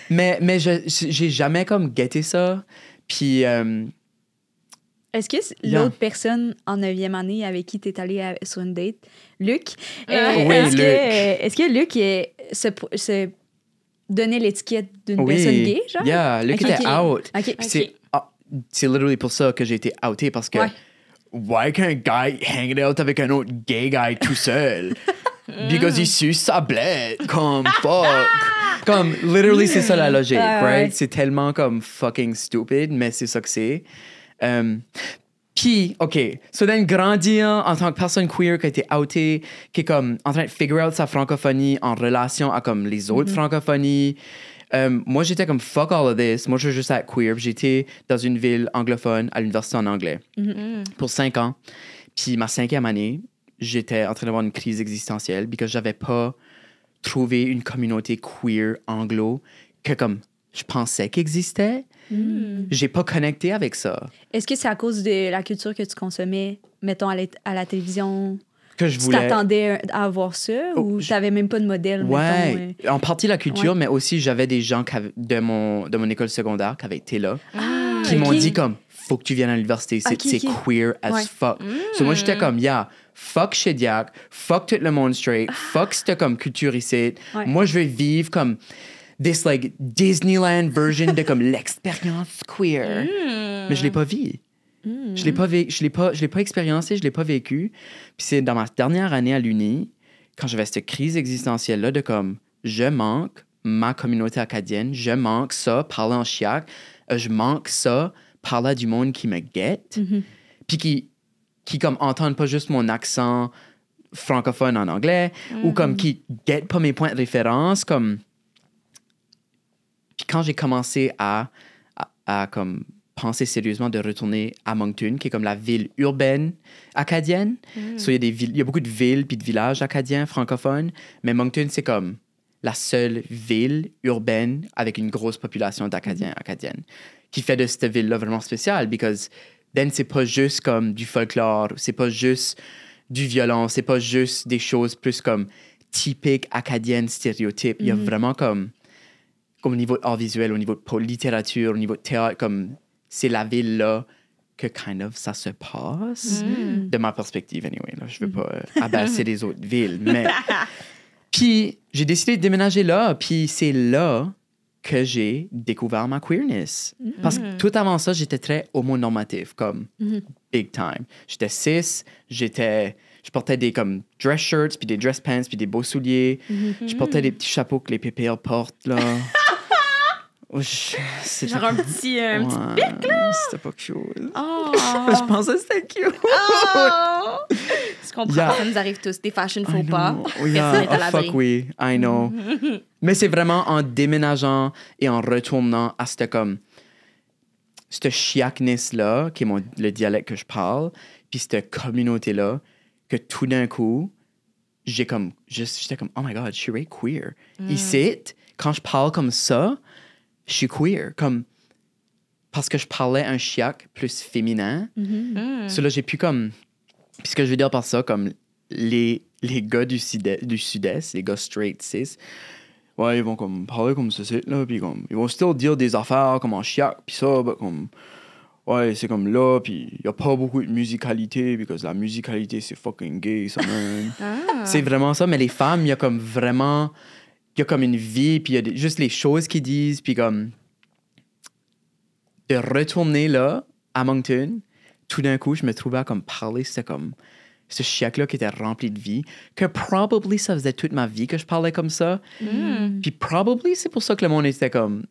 mais, mais je j'ai jamais comme guetté ça. Puis, euh, Est-ce que l'autre personne en 9e année avec qui tu es allé à- sur une date, Luc, euh, Oui, est-ce, Luc. Que, euh, est-ce que Luc euh, se, se donnait l'étiquette d'une oui. personne gay, genre? Yeah, Luc Ok, était out. OK. Puis C'est c'est literally pour ça que j'ai été outé parce que Ouais. why qu'un guy hanging out avec un autre gay guy tout seul? Because il suce sa blette. Comme fuck. comme literally c'est ça la logique, Ouais, right? C'est tellement comme fucking stupid, mais c'est ça que c'est. Um, puis, OK, so then grandir en tant que personne queer qui a été outée, qui est comme en train de figure out sa francophonie en relation à comme les autres francophonies. Euh, moi, j'étais comme fuck all of this. Moi, je veux juste être queer. Puis J'étais dans une ville anglophone à l'université en anglais pour cinq ans. Puis ma cinquième année, j'étais en train d'avoir une crise existentielle parce que j'avais pas trouvé une communauté queer anglo que comme je pensais qu'existait. J'ai pas connecté avec ça. Est-ce que c'est à cause de la culture que tu consommais, mettons, à la, à la télévision? que je Tu voulais. t'attendais à avoir ça Oh, ou je- t'avais même pas de modèle? Ouais, mettons, euh? en partie la culture, Ouais. mais aussi j'avais des gens de, mon, de mon école secondaire qui avaient été là, Ah, qui m'ont dit comme, faut que tu viennes à l'université, c'est queer as Ouais. fuck. So moi j'étais comme, yeah, fuck Shediac, fuck tout le monde straight, fuck cette comme culture ici. Ouais. Moi je veux vivre comme this like Disneyland version de comme l'expérience queer. Mais je l'ai pas vu. Je l'ai pas vé- je l'ai pas je l'ai pas expériencé, je l'ai pas vécu. Puis c'est dans ma dernière année à l'uni quand j'avais cette crise existentielle là de comme je manque ma communauté acadienne, je manque ça parler en chiac, euh, je manque ça parler à du monde qui me guette. Puis qui qui comme entendent pas juste mon accent francophone en anglais ou comme qui guettent pas mes points de référence comme puis quand j'ai commencé à, à, à, comme penser sérieusement de retourner à Moncton, qui est comme la ville urbaine acadienne. So, il, y a des villes, il y a beaucoup de villes puis de villages acadiens francophones, mais Moncton, c'est comme la seule ville urbaine avec une grosse population d'Acadiens acadiennes, qui fait de cette ville-là vraiment spéciale, because then, c'est pas juste comme du folklore, c'est pas juste du violon, c'est pas juste des choses plus comme typiques acadiennes, stéréotypes. Il y a vraiment comme comme au niveau art visuel, au niveau de littérature, au niveau de théâtre, comme c'est la ville là que kind of ça se passe, de ma perspective anyway. Là, je veux pas euh, abasser les autres villes, mais puis j'ai décidé de déménager là, puis c'est là que j'ai découvert ma queerness. Parce que tout avant ça, j'étais très homonormatif, comme big time. J'étais cis, j'étais, je portais des comme dress shirts, puis des dress pants, puis des beaux souliers. Je portais des petits chapeaux que les PPL portent là. Oh, Genre un petit. euh, un petit- Ouais, C'était pas cute. Oh! Je pensais que c'était cute. Oh! Je comprends, Yeah. ça nous arrive tous, des fashion faux pas. Personne Yeah. à Oh, l'abri. fuck oui, I know. Mais c'est vraiment en déménageant et en retournant à cette comme cette chiacness-là, qui est mon, le dialecte que je parle, puis cette communauté-là, que tout d'un coup, j'ai comme, juste- j'étais comme, oh my god, je suis very queer. Ici, quand je parle comme ça, je suis queer. Comme, parce que je parlais un chiac plus féminin. Mm. So là, j'ai pu comme. Puis ce que je veux dire par ça, comme les, les gars du sud-est, du sud-est, les gars straight cis, ouais, ils vont comme parler comme ceci, là, puis comme. Ils vont still dire des affaires comme en chiac, puis ça, bah, comme. Ouais, c'est comme là, puis il a pas beaucoup de musicalité, parce que la musicalité, c'est fucking gay, ça, man. Ah. C'est vraiment ça, mais les femmes, il y a comme vraiment. Il y a comme une vie, puis il y a des- juste les choses qu'ils disent, puis comme. De retourner là, à Moncton, tout d'un coup, je me trouvais à comme parler, c'était comme. Ce chiac-là qui était rempli de vie, que probably ça faisait toute ma vie que je parlais comme ça. Mm. Puis probably c'est pour ça que le monde était comme.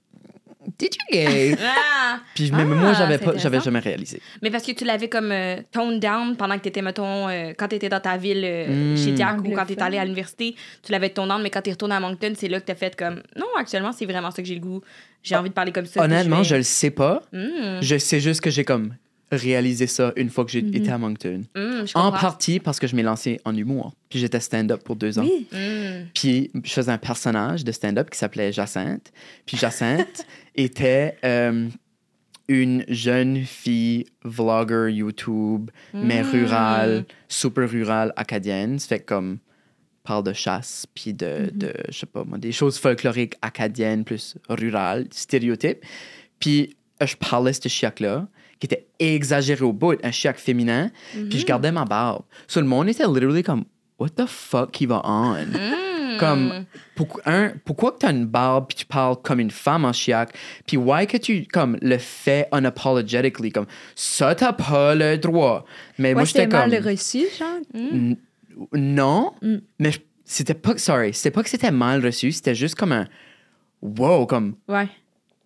Did you gay? Ah! Puis même Ah, moi, j'avais pas, j'avais jamais réalisé. Mais parce que tu l'avais comme euh, toned down pendant que tu étais, mettons, euh, quand tu étais dans ta ville euh, Mm. chez Diac ou quand Anglophone. tu étais allé à l'université, tu l'avais toned down, mais quand tu es retourné à Moncton, c'est là que tu as fait comme non, actuellement, c'est vraiment ça que j'ai le goût. J'ai envie de parler comme ça. Honnêtement, je vais- le sais pas. Mm, Je sais juste que j'ai comme réalisé ça une fois que j'ai été à Moncton. mm, je En partie parce que je m'ai lancé en humour. Puis j'étais stand-up pour deux ans. Oui. Puis je faisais un personnage de stand-up qui s'appelait Jacinthe. Puis Jacinthe était euh, une jeune fille vlogger YouTube, mais Mm. rurale, super rurale, acadienne. Ça fait comme parle de chasse, puis de, Mm-hmm. de, je sais pas moi, des choses folkloriques acadiennes, plus rurales, stéréotypes. Puis euh, je parlais de ce chiac-là, qui était exagéré au bout, un chiac féminin, puis je gardais ma barbe. So, le monde était literally comme, what the fuck qui va on? Mm. Comme, pourquoi, un, pourquoi que tu as une barbe puis tu parles comme une femme en chiac? Puis why que tu comme, le fais unapologetically? Comme, ça, t'as pas le droit. Mais moi, j'étais c'était comme. mal reçu, genre. Non, Mm. mais c'était pas. Sorry, c'était pas que c'était mal reçu, c'était juste comme un. Wow, comme. Ouais.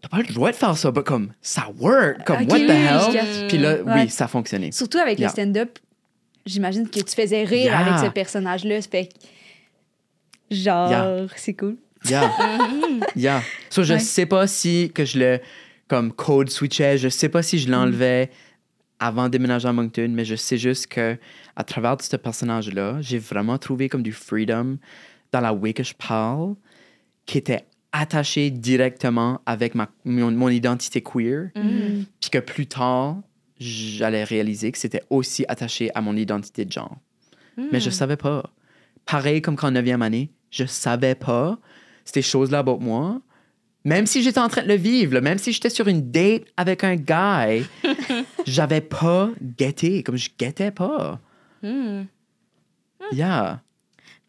T'as pas le droit de faire ça, mais comme. Ça work, comme, what the hell? Puis là, Ouais. oui, ça fonctionnait. Surtout avec Yeah. le stand-up, j'imagine que tu faisais rire Yeah. avec ce personnage-là. Fait genre, c'est cool. Yeah. yeah. So, je Ouais. sais pas si que je le comme code switchais, je sais pas si je l'enlevais avant de déménager à Moncton, mais je sais juste que à travers de ce personnage-là, j'ai vraiment trouvé comme du freedom dans la way que je parle, qui était attaché directement avec ma, mon, mon identité queer, Mm. puis que plus tard, j'allais réaliser que c'était aussi attaché à mon identité de genre. Mais je savais pas. Pareil comme qu'en 9e année, je savais pas ces choses-là about moi. Même si j'étais en train de le vivre, là, même si j'étais sur une date avec un guy, j'avais pas guetté, comme je guettais pas. Hmm. Yeah.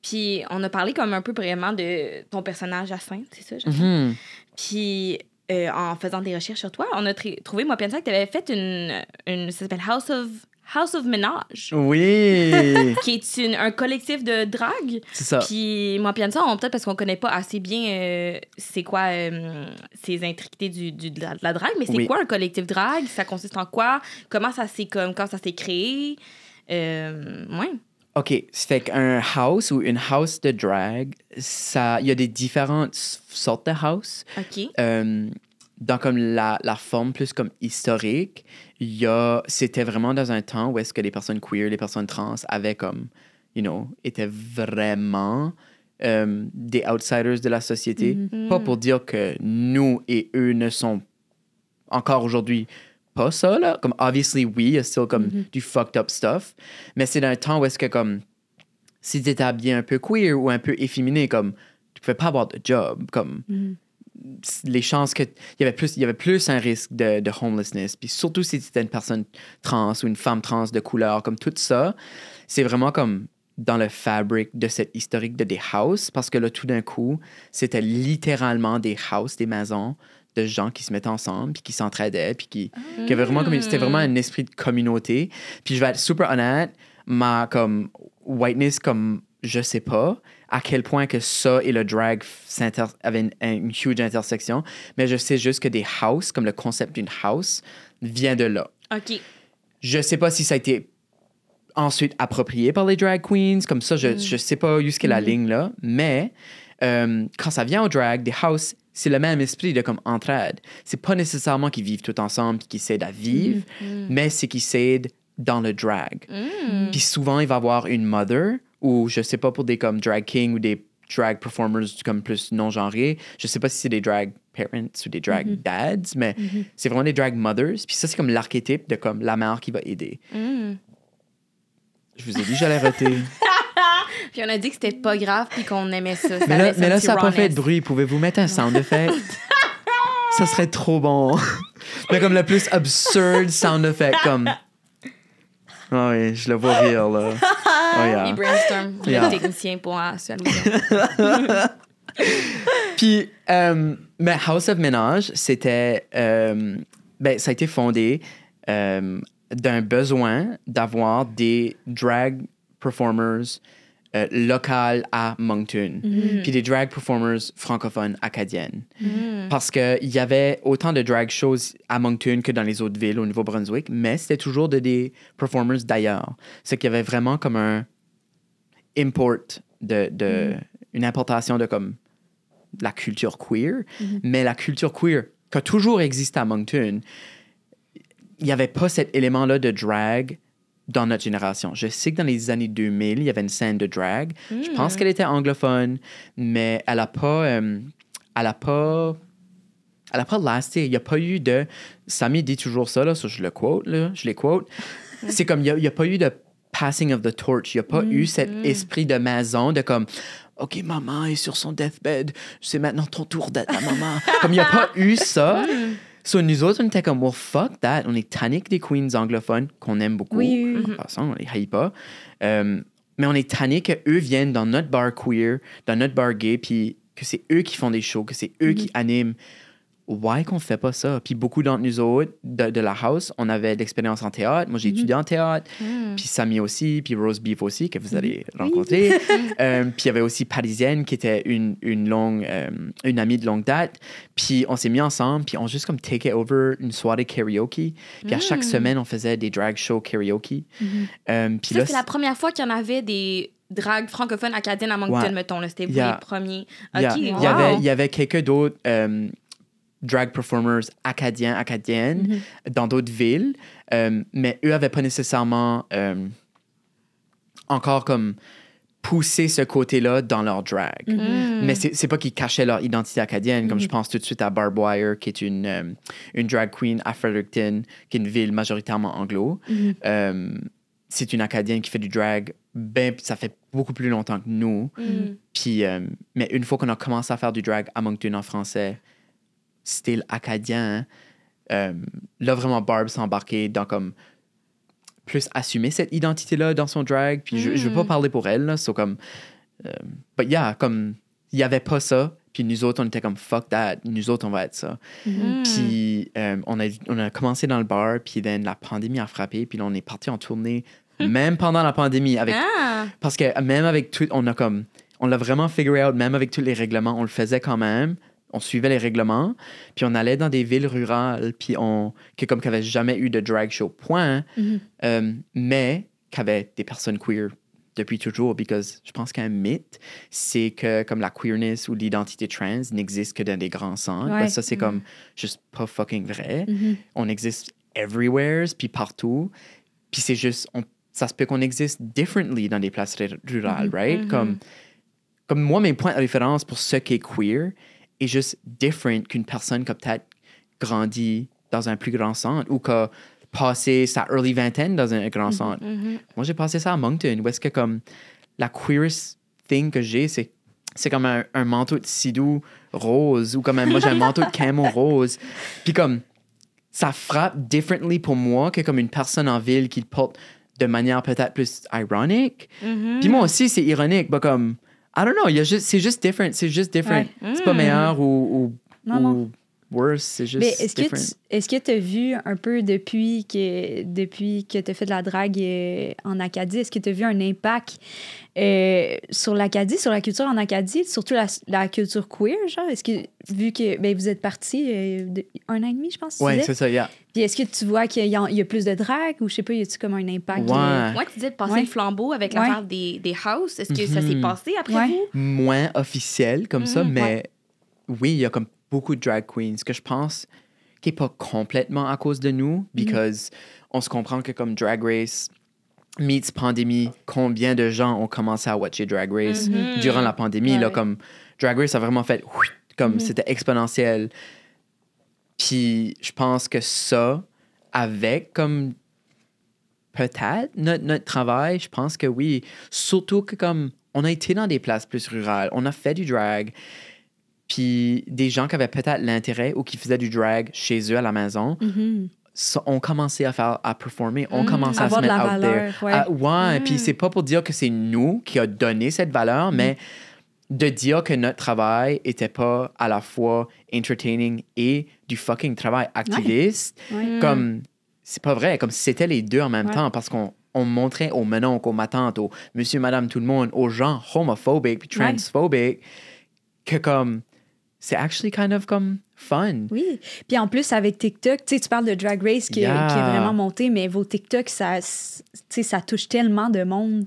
Puis on a parlé comme un peu brièvement de ton personnage à Sainte, c'est ça? Mhm. Puis euh, en faisant des recherches sur toi, on a trouvé, moi, Pianza, que tu avais fait une, une. Ça s'appelle House of, House of Ménage, Oui, qui est une- un collectif de drague. c'est ça. Puis moi, Pianza, on peut-être parce qu'on connaît pas assez bien euh, c'est quoi euh, ces intriquités du, du- de, la, de la drague, mais c'est Oui. quoi un collectif drague? Ça consiste en quoi? Comment ça s'est comme quand ça s'est créé? Euh, ouais. OK, c'est fait qu'un house ou une house de drag, ça, il y a des différentes sortes de house. OK. Euh, dans comme la, la forme plus comme historique, c'était vraiment dans un temps où est-ce que les personnes queer, les personnes trans avaient comme, you know, étaient vraiment euh, des outsiders de la société. Pas pour dire que nous et eux ne sont encore aujourd'hui pas ça, là. Comme, obviously, oui, il y a still comme du fucked up stuff. Mais c'est dans un temps où est-ce que, comme, si tu étais habillé un peu queer ou un peu efféminé, comme, tu pouvais pas avoir de job. Comme, les chances que. Il y avait plus, il y avait plus un risque de, de homelessness. Puis surtout si tu étais une personne trans ou une femme trans de couleur, comme tout ça, c'est vraiment comme dans le fabric de cette historique de des houses, parce que là, tout d'un coup, c'était littéralement des houses, des maisons de gens qui se mettaient ensemble, puis qui s'entraidaient, puis qui, qui avaient vraiment. C'était vraiment un esprit de communauté. Puis je vais être super honnête, ma comme whiteness, comme je sais pas à quel point que ça et le drag avaient une, une huge intersection, mais je sais juste que des houses, comme le concept d'une house, vient de là. OK. Je sais pas si ça a été ensuite approprié par les drag queens, comme ça, je, je sais pas où est la ligne là, mais euh, quand ça vient au drag, des houses, c'est le même esprit de comme entraide. C'est pas nécessairement qu'ils vivent tout ensemble et qu'ils s'aident à vivre, mais c'est qu'ils s'aident dans le drag. Puis souvent, il va y avoir une mother ou je sais pas pour des comme drag king ou des drag performers comme plus non genrés. Je sais pas si c'est des drag parents ou des drag dads, mais c'est vraiment des drag mothers. Puis ça, c'est comme l'archétype de comme la mère qui va aider. Mm. Je vous ai dit, j'allais arrêter. Puis on a dit que c'était pas grave puis qu'on aimait ça. mais là, laisse un mais là ça n'a pas fait de bruit. Pouvez-vous mettre un sound effect? ça serait trop bon. mais comme le plus absurde sound effect, comme. Ah oui, je le vois rire, là. Oh, yeah. Il brainstorm, Yeah. le technicien pour. Puis, euh, mais House of Ménage, c'était. euh, ben, ça a été fondé euh, d'un besoin d'avoir des drag performers euh, locales à Moncton, puis des drag performers francophones acadiennes. Parce qu'il y avait autant de drag shows à Moncton que dans les autres villes au Nouveau-Brunswick, mais c'était toujours de des performers d'ailleurs. C'est qu'il y avait vraiment comme un import de, de une importation de comme la culture queer, mais la culture queer qui a toujours existé à Moncton, il n'y avait pas cet élément-là de drag dans notre génération. Je sais que dans les années 2000, il y avait une scène de drag. Je pense qu'elle était anglophone, mais elle n'a pas... euh, elle a pas... Elle n'a pas lasté. Il n'y a pas eu de... Samy dit toujours ça, là, ça je le quote, là, je les quote. C'est comme, il n'y a, pas eu de passing of the torch. Il n'y a pas eu cet esprit de maison de comme... OK, maman est sur son deathbed. C'est maintenant ton tour d'être la maman. comme il n'y a pas eu ça. So, nous autres, on était comme, well, fuck that. On est tannique des queens anglophones qu'on aime beaucoup. Oui, oui, façon, on les haït pas. Euh, mais on est tannique qu'eux viennent dans notre bar queer, dans notre bar gay, puis que c'est eux qui font des shows, que c'est eux qui animent. Why qu'on fait pas ça? Puis beaucoup d'entre nous autres, de, de la house, on avait de l'expérience en théâtre. Moi, j'ai étudié en théâtre. Puis Samy aussi, puis Rose Beef aussi, que vous allez rencontrer. Euh, puis il y avait aussi Parisienne, qui était une, une longue, euh, une amie de longue date. Puis on s'est mis ensemble, puis on juste comme take over une soirée karaoke. Puis à chaque semaine, on faisait des drag shows karaoke. Euh, puis Ça, c'est la première fois qu'il y en avait des dragues francophones acadiennes à Moncton, Ouais. mettons. C'était vous les premiers. Il y, a- OK, il y avait, il y avait d'autres euh, drag performers acadiens, acadiennes dans d'autres villes, euh, mais eux n'avaient pas nécessairement euh, encore comme poussé ce côté-là dans leur drag. Mais c'est c'est pas qu'ils cachaient leur identité acadienne, comme je pense tout de suite à Barb Wire, qui est une, euh, une drag queen à Fredericton, qui est une ville majoritairement anglo. Euh, c'est une Acadienne qui fait du drag, ben, ça fait beaucoup plus longtemps que nous. Mm. Puis, euh, mais une fois qu'on a commencé à faire du drag à Moncton en français, style acadien, euh, là, vraiment, Barb s'est embarquée dans comme plus assumer cette identité-là dans son drag. Puis, je, je veux pas Mm. parler pour elle, là, so comme. Euh, but yeah, comme, il y avait pas ça. Puis nous autres, on était comme fuck that. Nous autres, on va être ça. Mm. Puis euh, on, a, on a commencé dans le bar, puis then, la pandémie a frappé, puis là, on est parti en tournée, même pendant la pandémie, avec Ah! parce que même avec tout, on a comme, on l'a vraiment figure out, même avec tous les règlements, on le faisait quand même. On suivait les règlements, puis on allait dans des villes rurales, puis on, que comme qu'il n'y avait jamais eu de drag show, point. Mhm. Euh, mais qu'il y avait des personnes queer depuis toujours, parce que je pense qu'un mythe, c'est que comme la queerness ou l'identité trans n'existe que dans des grands centres. Ouais. Ben, ça, c'est comme juste pas fucking vrai Mhm. on existe everywhere, puis partout. Puis c'est juste, on- ça se peut qu'on existe differently dans des places rurales, right? Comme, comme moi, mes points de référence pour ce qui est queer est juste different qu'une personne qui a peut-être grandi dans un plus grand centre ou qui a passé sa early vingtaine dans un grand centre. Moi, j'ai passé ça à Moncton, où est-ce que comme la queerest thing que j'ai, c'est c'est comme un, un manteau de sidou rose ou comme un- moi j'ai un manteau de camo rose. Puis comme ça frappe differently pour moi que comme une personne en ville qui le porte de manière peut-être plus ironique. Puis moi aussi c'est ironique, mais comme I don't know, c'est juste different, c'est juste different. C'est pas meilleur ou, ou, Non, ou non. Worse, c'est juste Mais est-ce que different. tu est-ce que tu as vu un peu depuis que depuis que tu as fait de la drague euh, en Acadie, est-ce que tu as vu un impact euh, sur l'Acadie, sur la culture en Acadie, surtout la, la culture queer, genre? Est-ce que vu que ben, vous êtes parti euh, un an et demi, je pense, Ouais, disais? c'est ça, yeah. Puis est-ce que tu vois qu'il y, a- il y a plus de drague ou je sais pas, y a-tu comme un impact Ouais. euh, Moi, tu disais de passer Ouais. le flambeau avec Ouais. l'affaire des, des house. Est-ce que ça s'est Mhm. passé après Ouais. vous? moins officiel comme ça, Mhm, mais oui, il y a comme beaucoup de drag queens que je pense qui n'est pas complètement à cause de nous, because on se comprend que comme Drag Race meets pandémie, combien de gens ont commencé à watcher Drag Race Mhm. durant la pandémie, là, comme Drag Race a vraiment fait, comme c'était exponentiel. Puis je pense que ça, avec comme peut-être notre, notre travail, je pense que oui. Surtout que comme on a été dans des places plus rurales, on a fait du drag, puis des gens qui avaient peut-être l'intérêt ou qui faisaient du drag chez eux à la maison, ont commencé à faire à performer, ont Mm, commencé à se mettre la out there. valeur, ouais. Ah, ouais, puis c'est pas pour dire que c'est nous qui a donné cette valeur, mais de dire que notre travail était pas à la fois entertaining et du fucking travail activiste, Ouais. comme c'est pas vrai, comme c'était les deux en même Ouais. temps parce qu'on on montrait aux menons, aux matantes, aux monsieur, madame, tout le monde, aux gens homophobiques puis transphobiques que comme c'est actually kind of comme fun. Oui. Puis en plus, avec TikTok, tu sais, tu parles de Drag Race qui, Yeah. qui est vraiment monté, mais vos TikTok, ça, ça touche tellement de monde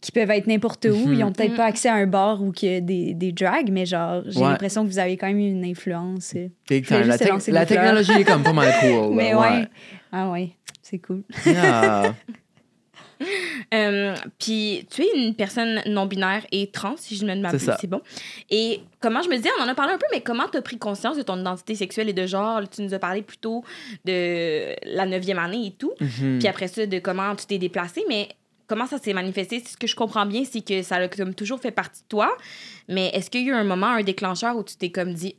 qui peuvent être n'importe où. Mhm. Ils ont peut-être pas accès à un bar ou qu'il y a des, des drags, mais genre, j'ai Ouais. l'impression que vous avez quand même une influence. Big time. La, te technologie est comme pas mal cool. mais ouais. Ah ouais, c'est cool. Yeah. Euh, puis tu es une personne non-binaire et trans, si je ne m'abuse, c'est bon. Et comment, je me disais, on en a parlé un peu, mais comment tu as pris conscience de ton identité sexuelle et de genre? Tu nous as parlé plutôt de la neuvième année et tout. Mhm. Puis après ça, de comment tu t'es déplacé, mais comment ça s'est manifesté? Ce que je comprends bien, c'est que ça a comme toujours fait partie de toi. Mais est-ce qu'il y a eu un moment, un déclencheur où tu t'es comme dit,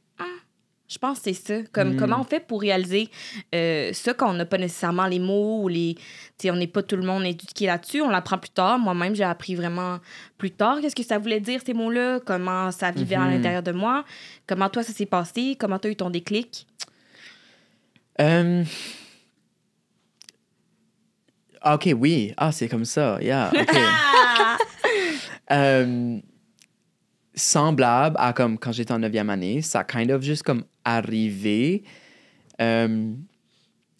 je pense que c'est ça. Comme, Mm. Comment on fait pour réaliser euh, ça quand on n'a pas nécessairement les mots ou les. Tu sais, on n'est pas tout le monde éduqué là-dessus. On l'apprend plus tard. Moi-même, j'ai appris vraiment plus tard qu'est-ce que ça voulait dire, ces mots-là, comment ça vivait à Mhm. l'intérieur de moi, comment toi, ça s'est passé, comment tu as eu ton déclic. Ah, OK, oui. Ah, c'est comme ça. Yeah, OK. Euh, semblable à comme quand j'étais en 9e année, ça a kind of juste comme arrivé. Euh,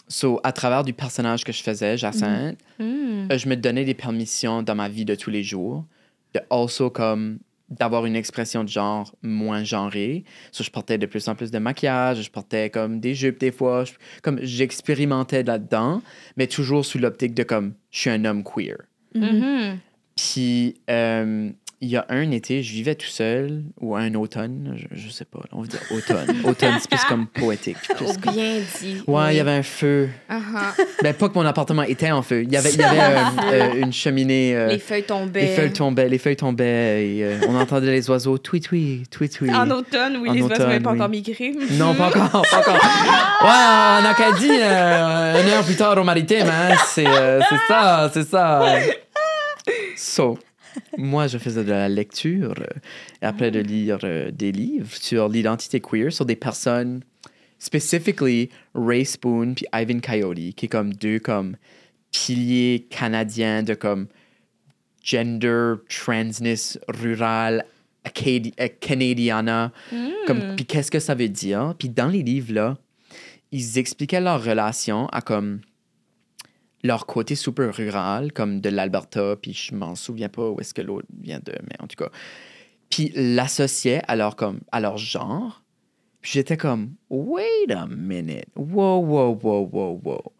so, à travers du personnage que je faisais, Jacinthe, Hmm. euh, je me donnais des permissions dans ma vie de tous les jours de also comme d'avoir une expression de genre moins genrée. So, je portais de plus en plus de maquillage, je portais comme des jupes des fois, je- comme j'expérimentais là-dedans, mais toujours sous l'optique de comme je suis un homme queer. Mhm. Puis euh, il y a un été, je vivais tout seul, ou un automne, je, je sais pas, on va dire automne. automne, c'est plus comme poétique. plus Oh, comme- bien dit. Ouais, Oui. il y avait un feu. Uh-huh. Ben, pas que mon appartement était en feu. Il y avait, il y avait euh, euh, une cheminée. euh, Les feuilles tombaient. les feuilles tombaient, les feuilles tombaient, et on entendait les oiseaux tweet tweet tweet tweet. En automne, oui, En les oiseaux automne, n'avaient pas oui. encore migré. Non, pas encore, pas encore. Ouais, en Acadie, une heure plus tard au maritime, hein, c'est c'est ça, c'est ça. So, moi, je faisais de la lecture euh, et après de lire euh, des livres sur l'identité queer, sur des personnes, specifically Ray Spoon puis Ivan Coyote, qui est comme deux comme piliers canadiens de comme gender transness rural Acadi- euh, canadiana. Comme puis qu'est-ce que ça veut dire? Puis dans les livres là ils expliquaient leur relation à comme leur côté super rural comme de l'Alberta puis je m'en souviens pas où est-ce que l'autre vient de mais en tout cas. Puis l'associaient à leur comme à leur genre. Puis j'étais comme wait a minute. Wow wow wow wow wow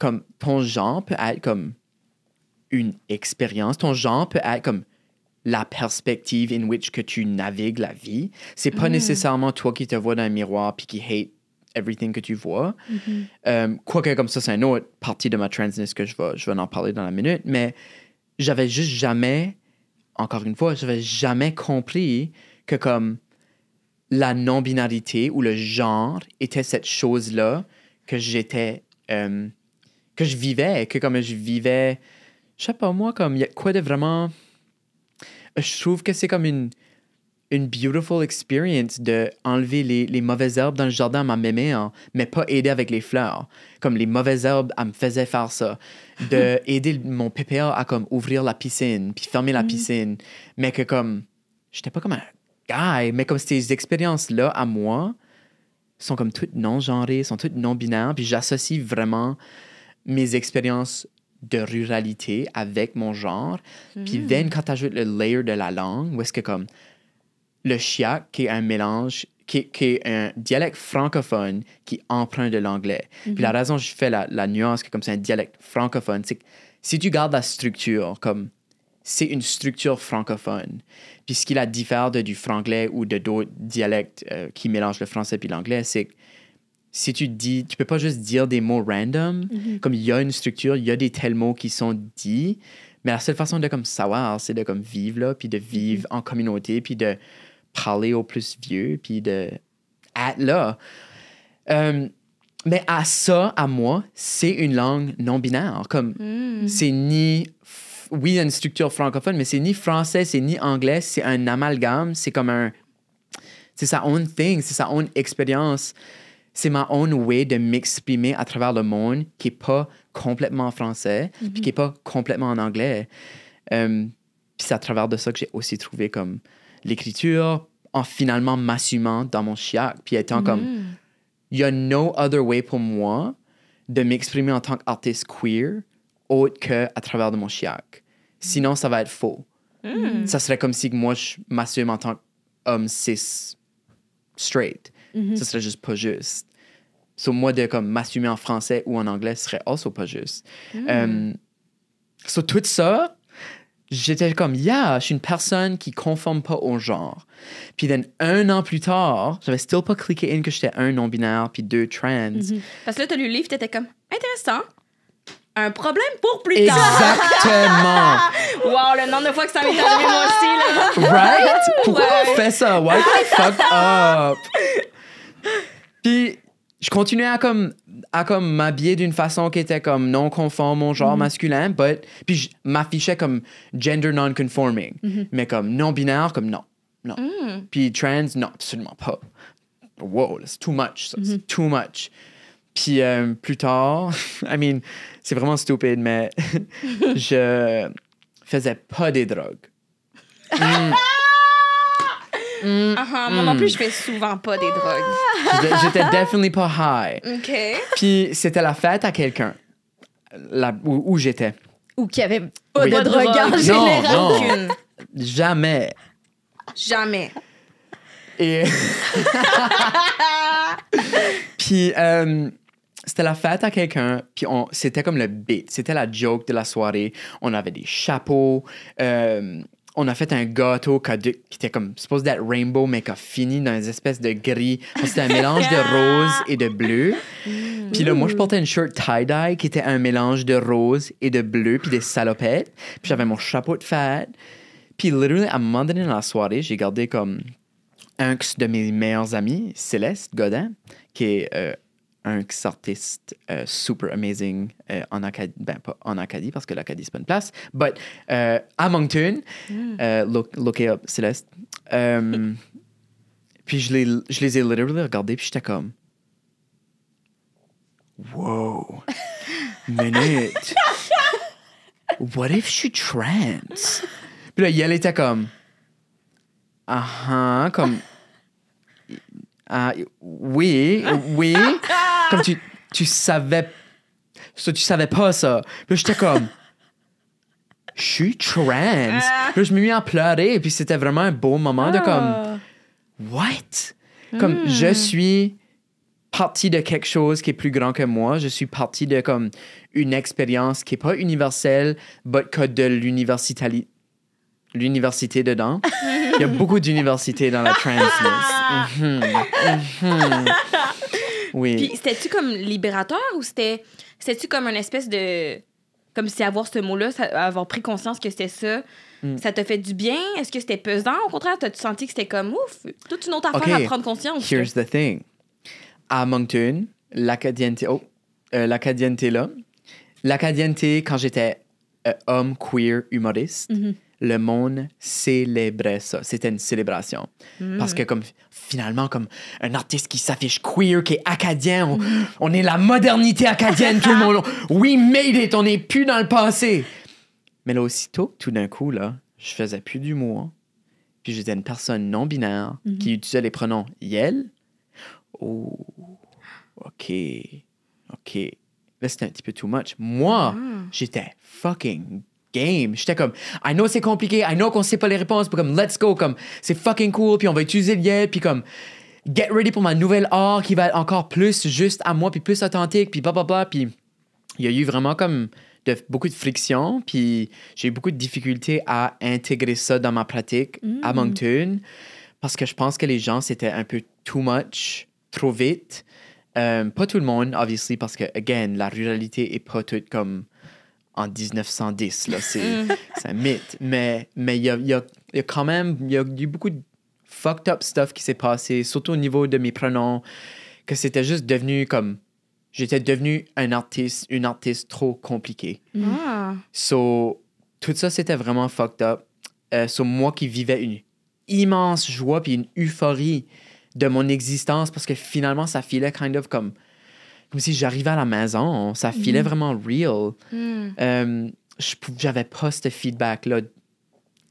comme ton genre peut être comme une expérience. Ton genre peut être comme la perspective in which que tu navigues la vie. C'est pas nécessairement toi qui te vois dans un miroir puis qui hate everything que tu vois. Euh, Quoique comme ça, c'est une autre partie de ma transness que je vais, je vais en parler dans la minute, mais j'avais juste jamais, encore une fois, j'avais jamais compris que comme la non-binarité ou le genre était cette chose-là que j'étais, euh, que je vivais, que comme je vivais, je sais pas moi, comme il y a quoi de vraiment je trouve que c'est comme une, une beautiful experience de enlever les, les mauvaises herbes dans le jardin à ma mémé, hein, mais pas aider avec les fleurs. Comme les mauvaises herbes, elle me faisait faire ça. De aider mon PPA à comme ouvrir la piscine, puis fermer la piscine. Mais que comme, j'étais pas comme un guy, mais comme ces expériences-là à moi sont comme toutes non-genrées, sont toutes non-binaires, puis j'associe vraiment mes expériences de ruralité avec mon genre. Puis then, quand tu ajoutes le layer de la langue, où est-ce que comme le chiac, qui est un mélange, qui, est- qui est un dialecte francophone qui emprunte de l'anglais. Puis la raison je fais la, la nuance que comme c'est un dialecte francophone, c'est que si tu gardes la structure, comme c'est une structure francophone. Puis ce qui la diffère de du franglais ou de d'autres dialectes euh, qui mélangent le français puis l'anglais, c'est que si tu dis, tu peux pas juste dire des mots random, comme il y a une structure, il y a des tels mots qui sont dits, mais la seule façon de comme savoir, c'est de comme vivre là, puis de vivre en communauté, puis de parler aux plus vieux, puis de être là. Euh, mais à ça, à moi, c'est une langue non binaire. Comme c'est ni oui, il y a une structure francophone, mais c'est ni français, c'est ni anglais, c'est un amalgame, c'est comme un c'est sa own thing, c'est sa own expérience. C'est ma own way de m'exprimer à travers le monde qui est pas complètement français, puis qui est pas complètement en anglais. Euh, puis c'est à travers de ça que j'ai aussi trouvé comme l'écriture en finalement m'assumant dans mon chiac, puis étant comme il y a no other way pour moi de m'exprimer en tant qu'artiste queer autre que à travers de mon chiac. Sinon, ça va être faux. Ça serait comme si moi, je m'assume en tant qu'homme cis straight. Ça serait juste pas juste. So, moi, de comme m'assumer en français ou en anglais serait also pas juste. Euh, so, tout ça, j'étais comme, yeah, je suis une personne qui conforme pas au genre. Puis, then, un an plus tard, j'avais still pas cliqué in que j'étais un non-binaire puis deux trans. Parce que là, t'as lu le livre, t'étais comme intéressant. Un problème pour plus tard. Exactement. Wow, le nombre de fois que ça m'est arrivé moi aussi, là. Right? Pourquoi on Ouais. fait ça? Why the fuck up? Puis, je continuais à comme, à comme m'habiller d'une façon qui était comme non conforme au genre masculin, but, puis je m'affichais comme gender non-conforming. Mais comme non-binaire, comme non. Non. Puis trans, non, absolument pas. Wow, c'est too much, ça. C'est too much. Puis euh, plus tard, I mean, c'est vraiment stupide, mais je faisais pas des drogues. Ah, ah, Moi non plus, je fais souvent pas des drogues. J'étais- J'étais definitely pas high. OK. Puis c'était la fête à quelqu'un, là où, où j'étais. Ou qu'il y avait pas Oui. de drogue en général. Non. Aucune. Jamais. Jamais. Et. puis euh, c'était la fête à quelqu'un, puis on- c'était comme le bit, c'était la joke de la soirée. On avait des chapeaux, euh, on a fait un gâteau qui, était comme supposé d'être rainbow, mais qui a fini dans une espèce de gris. C'était un mélange de rose et de bleu. Puis là, moi, je portais une shirt tie-dye qui était un mélange de rose et de bleu, puis des salopettes. Puis j'avais mon chapeau de fête. Puis, literally, à un moment donné dans la soirée, j'ai gardé comme un de mes meilleurs amis, Céleste Godin, qui est euh, un artiste euh, super amazing euh, en Acadie. Ben, pas en Acadie, parce que l'Acadie, c'est pas une place, but euh, à Moncton. Euh, look, look it up, Céleste. Euh, puis je, les, je les ai literally regardés, puis j'étais comme... Wow. Minute. What if suis trans? Puis là, elle était comme... Ah, ah, comme... Ah, oui, oui. Comme tu, tu savais... Ça, tu savais pas ça. Puis j'étais comme... Je suis trans. Puis je me mis à pleurer. Puis c'était vraiment un beau moment de comme... What? Comme je suis partie de quelque chose qui est plus grand que moi. Je suis partie de comme une expérience qui est pas universelle, but que de l'université l'université dedans. Il y a beaucoup d'universités dans la transness. Mhm, mhm. Oui. Puis c'était-tu comme libérateur ou c'était c'était-tu comme une espèce de comme si avoir ce mot-là, ça- avoir pris conscience que c'était ça, Mm. ça t'a fait du bien? Est-ce que c'était pesant? Au contraire, t'as-tu senti que c'était comme ouf, toute une autre affaire Ok. à prendre conscience Here's the thing. À Moncton, l'acadienté, oh, euh, l'acadienté là, l'acadienté, quand j'étais euh, homme queer humoriste, le monde célébrait ça. C'était une célébration. Parce que comme finalement, comme un artiste qui s'affiche queer, qui est acadien, on, on est la modernité acadienne, tout le monde. We made it, on n'est plus dans le passé. Mais là, aussitôt, tout d'un coup, là, je faisais plus d'humour. Puis j'étais une personne non binaire qui utilisait les pronoms yel. Oh, OK. OK. Là, c'était un petit peu too much. Moi, j'étais fucking game. J'étais comme, I know c'est compliqué, I know qu'on sait pas les réponses, puis comme, let's go, comme, c'est fucking cool, puis on va utiliser le yel, puis comme, get ready pour ma nouvelle art qui va être encore plus juste à moi, puis plus authentique, puis blablabla, puis il y a eu vraiment comme de, beaucoup de friction, puis j'ai eu beaucoup de difficultés à intégrer ça dans ma pratique à Moncton, parce que je pense que les gens, c'était un peu too much, trop vite. Euh, pas tout le monde, obviously, parce que, again, la ruralité est pas toute comme en 1910, là, c'est c'est un mythe. Mais mais il y a, il y, a, y a quand même, il y a eu beaucoup de fucked up stuff qui s'est passé, surtout au niveau de mes pronoms, que c'était juste devenu comme, j'étais devenu un artiste, une artiste trop compliquée. Ah. So, tout ça, c'était vraiment fucked up. Euh, so, moi qui vivais une immense joie puis une euphorie de mon existence parce que finalement, ça filait kind of comme, comme si j'arrivais à la maison. Ça filait vraiment real. Hmm. Euh, j'avais pas ce feedback-là.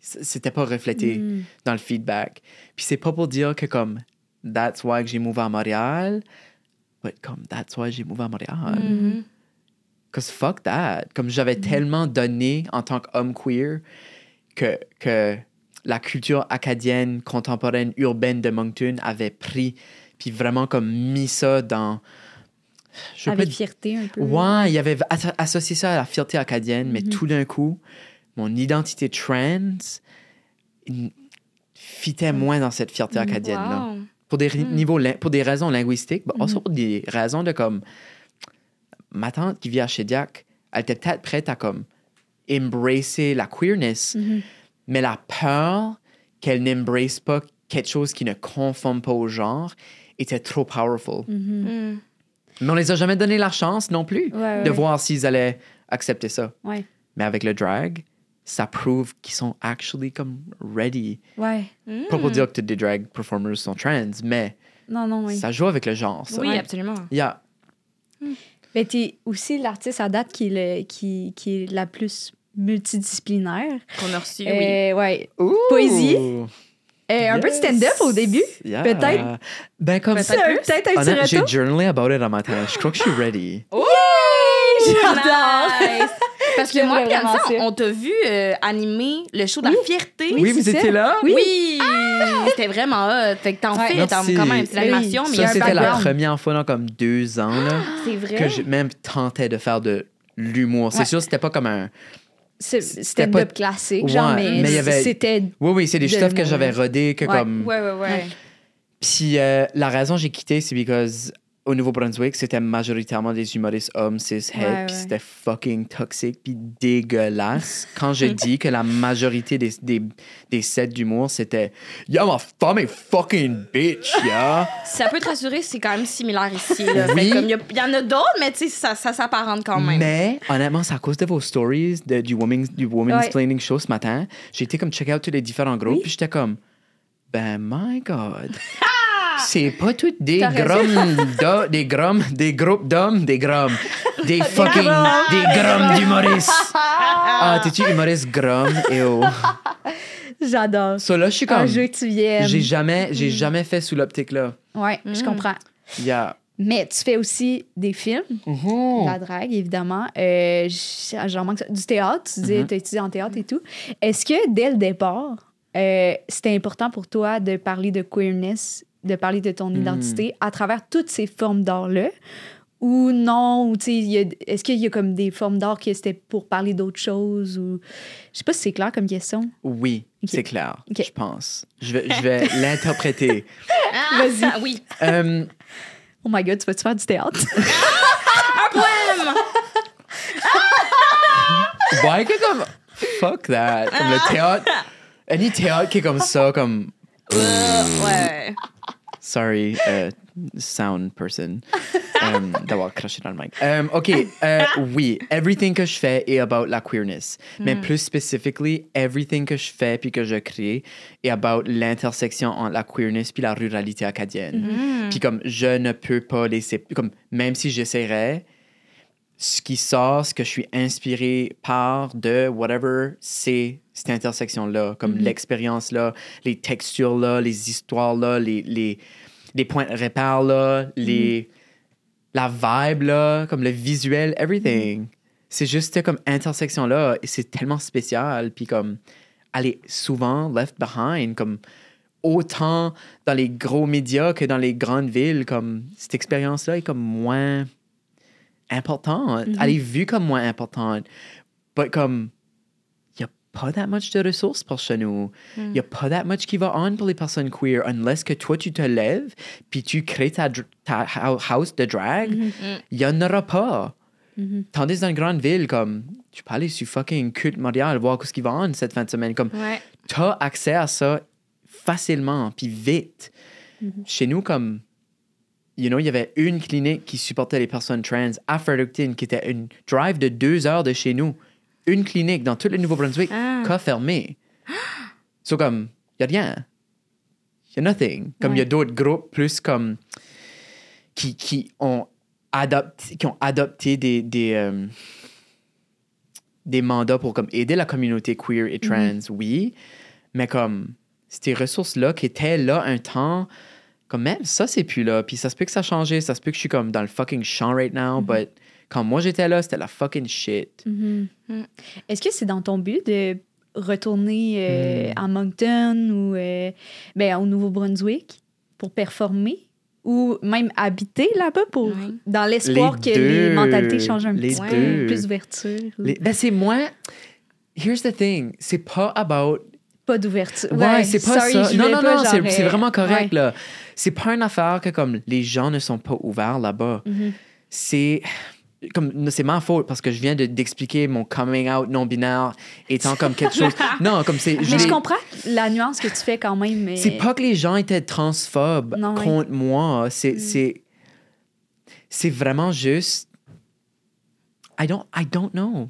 C'était pas reflété dans le feedback. Puis c'est pas pour dire que comme, that's why j'ai move à Montréal, but comme, that's why j'ai move à Montréal. Mhm. Cause fuck that. Comme j'avais tellement donné en tant qu'homme queer que, que la culture acadienne, contemporaine, urbaine de Moncton avait pris, puis vraiment comme mis ça dans. Je Avec fierté un peu. Ouais, il avait asso- associé ça à la fierté acadienne, mais tout d'un coup, mon identité trans fitait moins dans cette fierté acadienne-là. Wow. Pour des, ri- niveaux pour des raisons linguistiques, mais aussi pour des raisons de comme. Ma tante qui vit à Shediac, elle était peut-être prête à comme embracer la queerness, mais la peur qu'elle n'embrace pas quelque chose qui ne conforme pas au genre était trop powerful. Hmm. Mais on les a jamais donné la chance non plus Ouais, de ouais. voir s'ils allaient accepter ça. Ouais. Mais avec le drag, ça prouve qu'ils sont actually comme ready. Ouais. Pas pour dire que des drag performers sont trans, mais Non, non, oui. ça joue avec le genre. Ça. Oui, Ouais. absolument. Yeah. Mais t'es aussi l'artiste à date qui est, le- qui, qui est la plus multidisciplinaire. Qu'on a reçu, oui. Euh, ouais. Poésie. Euh, Un peu de stand-up au début. Yeah. Peut-être. Ben comme ça. Peut-être un petit J'ai journalé about it un matin. Je crois que je suis ready. J'adore. Nice. Parce que moi, ça. on t'a vu euh, animer le show de la fierté. Oui, vous étiez là? Oui! C'était vraiment hot. Fait que t'en Ouais. fais, t'en- quand même. C'est l'animation, Oui. mais il y a Ça, un c'était la première fois dans comme deux ans là, C'est vrai? que j'ai même tenté de faire de l'humour. C'est Ouais. sûr, c'était pas comme un C'était pas- classique, Ouais, genre, mais, mais avait- c'était. Oui, oui, c'est des De stuff que j'avais rodé, que Ouais. comme. Ouais, ouais, ouais. Puis euh, la raison j'ai quitté, c'est parce au Nouveau-Brunswick, c'était majoritairement des humoristes hommes, cis, Ouais, het, ouais. puis c'était fucking toxique, puis dégueulasse. Quand je dis que la majorité des, des, des sets d'humour, c'était Yeah, ma femme est fucking bitch, yeah. Ça peut te rassurer, c'est quand même similaire ici. là. Fait Oui. Il y, il y en a d'autres, mais tu sais, ça, ça s'apparente quand même. Mais honnêtement, c'est à cause de vos stories de- du Women's, du women's Planning Show ce matin. J'ai été comme check out tous les différents groupes, Oui. puis j'étais comme Ben, my God. C'est pas toutes des d'ho- des grommes, des groupes d'hommes, des grommes, des fucking, des grommes d'humoristes. Ah, t'es-tu humoriste gromme? Et oh. J'adore. So là, je suis Un comme, jeu que tu viennes. j'ai jamais, Mm. j'ai jamais fait sous l'optique là. Ouais, je comprends. Yeah. Mais tu fais aussi des films, Mm-hmm. de la drague, évidemment. Euh, manque ça. Du théâtre, tu disais, Mhm. tu as étudié en théâtre et tout. Est-ce que dès le départ, euh, c'était important pour toi de parler de queerness, de parler de Hmm. ton identité à travers toutes ces formes d'art-là? Ou non? Ou Est-ce qu'il y a comme des formes d'art qui c'était pour parler d'autres choses? Ou... Je sais pas si c'est clair comme question. Oui, c'est clair, je pense. Je vais, je vais l'interpréter. Ah, Vas-y. ah, oui. Euh, Oh my God, tu vas-tu faire du théâtre? Poème! Ouais, que comme. Fuck that. Comme le théâtre. Any théâtre qui est comme ça, comme. Ouais. Sorry, euh, sound person, euh, d'avoir craché dans le mic. Euh, OK, euh, oui, everything que je fais est about la queerness. Mais plus specifically, everything que je fais puis que je crée est about l'intersection entre la queerness puis la ruralité acadienne. Puis comme je ne peux pas laisser... Comme même si j'essaierais, ce qui sort, ce que je suis inspiré par de whatever, c'est cette intersection-là, comme l'expérience-là, les textures-là, les histoires-là, les, les, les points de repère-là, les, la vibe-là, comme le visuel, everything. C'est juste cette comme intersection-là, et c'est tellement spécial, puis comme, elle est souvent left behind, comme autant dans les gros médias que dans les grandes villes, comme cette expérience-là est comme moins importante. Elle est vue comme moins importante. But comme, il n'y a pas that much de ressources pour chez nous. Il n'y a pas that much qui va on pour les personnes queer, unless que toi, tu te lèves, puis tu crées ta, ta hou- house de drag. Il n'y en aura pas. Tandis dans une grande ville, comme, tu peux aller sur fucking Culte Montréal, voir ce qui va on cette fin de semaine. Comme, Ouais. tu as accès à ça facilement, puis vite. Chez nous, comme, you know, il y avait une clinique qui supportait les personnes trans à Fredericton, qui était une drive de deux heures de chez nous. Une clinique dans tout le Nouveau-Brunswick, Ah. qu'a fermé. So, comme, il n'y a rien. Il y a nothing. Comme, il y a d'autres groupes plus comme, qui, qui ont adopté, qui ont adopté des, des, euh, des mandats pour comme aider la communauté queer et trans, oui, mais comme ces ressources-là qui étaient là un temps, comme même ça, c'est plus là. Puis ça se peut que ça a changé, ça se peut que je suis comme dans le fucking champ right now, but quand moi j'étais là, c'était la fucking shit. Mhm. Mm. Est-ce que c'est dans ton but de retourner euh, Hmm. à Moncton ou euh, ben, au Nouveau-Brunswick pour performer ou même habiter là-bas pour dans l'espoir Les que les mentalités changent un Les petit peu, plus d'ouverture? ou Les- ben c'est moins. Here's the thing, c'est pas about Pas d'ouverture. Ouais, c'est pas sorry, ça. Non, non, non, c'est c'est euh, vraiment correct, ouais. là. C'est pas une affaire que, comme, les gens ne sont pas ouverts là-bas. Mhm. C'est. Comme, c'est ma faute parce que je viens de- d'expliquer mon coming out non-binaire étant comme quelque chose. Non, comme c'est. Mais je comprends la nuance que tu fais quand même. Mais... C'est pas que les gens étaient transphobes Non, contre moi. C'est, c'est, c'est vraiment juste. I don't, I don't know.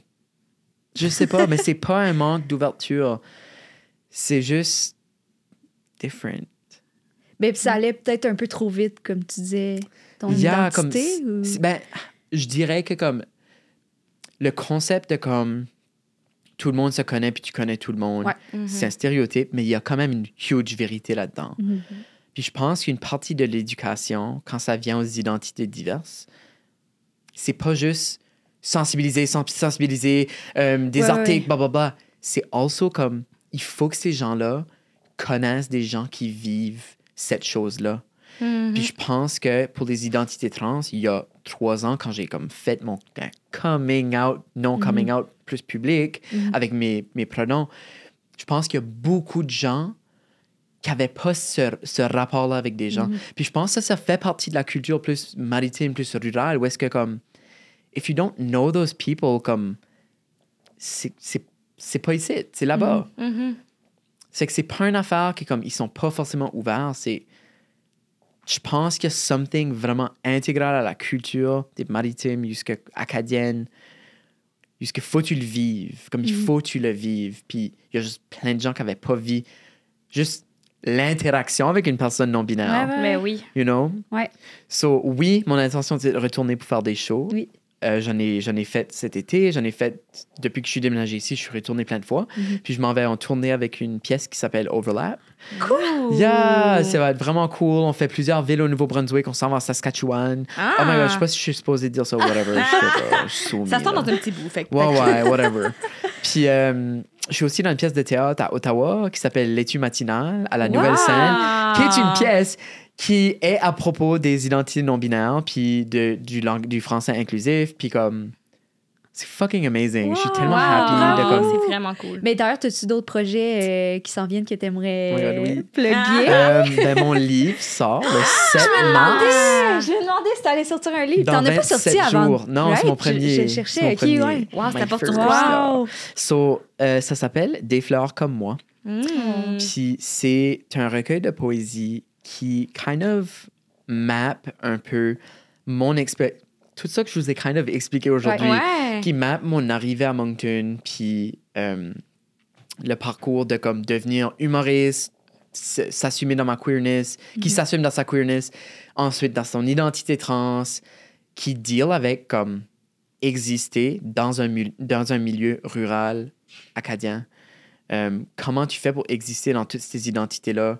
Je sais pas, mais c'est pas un manque d'ouverture. C'est juste different. Mais ça allait peut-être un peu trop vite, comme tu disais, ton Il y a comme. identité. ou- Ben, je dirais que comme. Le concept de comme. Tout le monde se connaît puis tu connais tout le monde. Ouais. Mhm. C'est un stéréotype, mais il y a quand même une huge vérité là-dedans. Mhm. Puis je pense qu'une partie de l'éducation, quand ça vient aux identités diverses, c'est pas juste sensibiliser, sens- sensibiliser, euh, des Ouais, articles, ouais. C'est also comme, il faut que ces gens-là connaissent des gens qui vivent cette chose-là. Mhm. Puis je pense que pour les identités trans, il y a trois ans, quand j'ai comme fait mon coming out, non coming out plus public Mhm. avec mes, mes pronoms, je pense qu'il y a beaucoup de gens qui n'avaient pas ce, ce rapport-là avec des gens. Mhm. Puis je pense que ça, ça fait partie de la culture plus maritime, plus rurale, où est-ce que, comme, if you don't know those people, comme, c'est c'est- c'est pas ici, c'est là-bas. Mhm. C'est que c'est pas une affaire qui, comme, ils sont pas forcément ouverts, c'est. Je pense qu'il y a something vraiment intégral à la culture des maritimes, jusqu'à acadienne, jusqu'à faut que tu le vives, comme il Mhm. faut que tu le vives. Puis il y a juste plein de gens qui n'avaient pas vu juste l'interaction avec une personne non-binaire. Ouais, ouais. Mais oui. You know? Ouais. So, oui, mon intention, c'est de retourner pour faire des shows. Oui. Euh, j'en, ai, j'en ai fait cet été, j'en ai fait depuis que je suis déménagé ici, je suis retourné plein de fois. Mhm. Puis je m'en vais en tournée avec une pièce qui s'appelle Overlap. Cool. Yeah, ça va être vraiment cool. On fait plusieurs villes au Nouveau-Brunswick, on s'en va à Saskatchewan. Ah. Oh my god, je sais pas si je suis supposé dire ça ou whatever. Je sais pas, je suis soumis, Ça sort dans un petit bout. Fait que Ouais, ouais, whatever. Puis euh, je suis aussi dans une pièce de théâtre à Ottawa qui s'appelle L'étue matinale à la Nouvelle Scène, qui est une pièce qui est à propos des identités non binaires puis de, du, lang- du français inclusif puis comme c'est fucking amazing. Je suis Wow. tellement Wow. happy de Bravo. comme C'est vraiment cool. Mais d'ailleurs, as-tu d'autres projets euh, qui s'en viennent que tu aimerais Oh God, oui. plugger? Euh, ben, mon livre sort le 7 Ah, mars. je me demandais si t'allais sortir un livre. T'en as pas 27 sorti avant. jours. Non, c'est mon? Je- premier. Je, c'est cherchais. mon Ok, premier. ouais. Wow, c'est là. Wow. So, euh, ça s'appelle Des fleurs comme moi. Mm. Puis c'est un recueil de poésie qui kind of map un peu mon expérience. Tout ça que je vous ai kind of expliqué aujourd'hui, Ouais. qui map mon arrivée à Moncton, puis euh, le parcours de comme devenir humoriste, s'assumer dans ma queerness, qui s'assume dans sa queerness, ensuite dans son identité trans, qui deal avec comme exister dans un, dans un milieu rural acadien. Euh, comment tu fais pour exister dans toutes ces identités-là,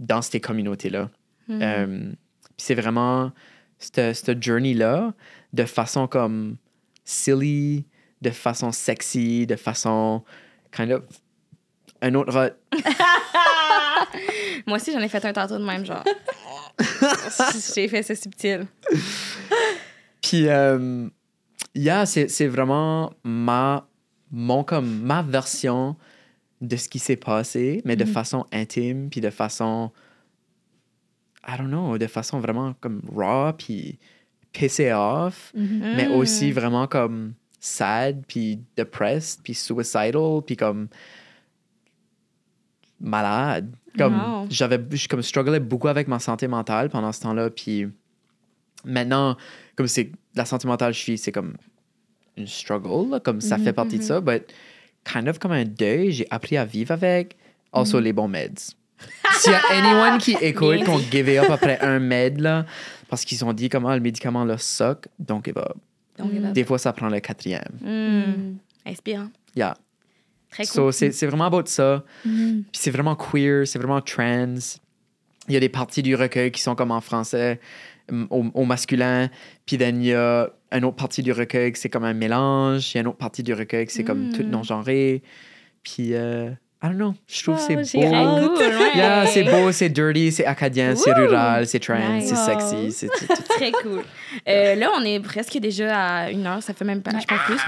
dans ces communautés-là? Euh, puis c'est vraiment cette, cette journey-là de façon comme silly, de façon sexy, de façon kind of un autre rot. Moi aussi, j'en ai fait un tantôt de même, genre. J'ai fait ça subtil. Puis, euh, yeah, c'est c'est vraiment ma, mon, comme, ma version de ce qui s'est passé, mais de façon intime, puis de façon, I don't know, de façon vraiment comme raw, puis pissé off, Mhm. mais aussi vraiment comme sad, puis depressed, puis suicidal, puis comme malade. Comme Wow. j'avais, je comme strugglais beaucoup avec ma santé mentale pendant ce temps-là, puis maintenant, comme c'est la santé mentale, je suis, c'est comme une struggle, là, comme ça fait partie de ça, but kind of comme un deuil, j'ai appris à vivre avec. Also les bons meds. S'il y a anyone qui écoute, qu'on give up après un med, là, parce qu'ils ont dit comment le médicament là suck, donc give up. Des fois, ça prend le quatrième. mm. Inspirant. Yeah. Très So, cool. c'est c'est vraiment about ça. Mhm. Puis c'est vraiment queer, c'est vraiment trans. Il y a des parties du recueil qui sont comme en français, hum, au, au masculin. Puis then, il y a une autre partie du recueil c'est comme un mélange. Il y a une autre partie du recueil qui c'est comme Mm. tout non-genré. Puis, euh, I don't know, je trouve que Oh, c'est j'ai beau. ouais. Yeah, c'est beau, c'est dirty, c'est acadien, c'est rural, c'est trans, Nice. c'est sexy, c'est tout, tout. Très cool. Euh, là, on est presque déjà à une heure, ça fait même pas, je pense plus.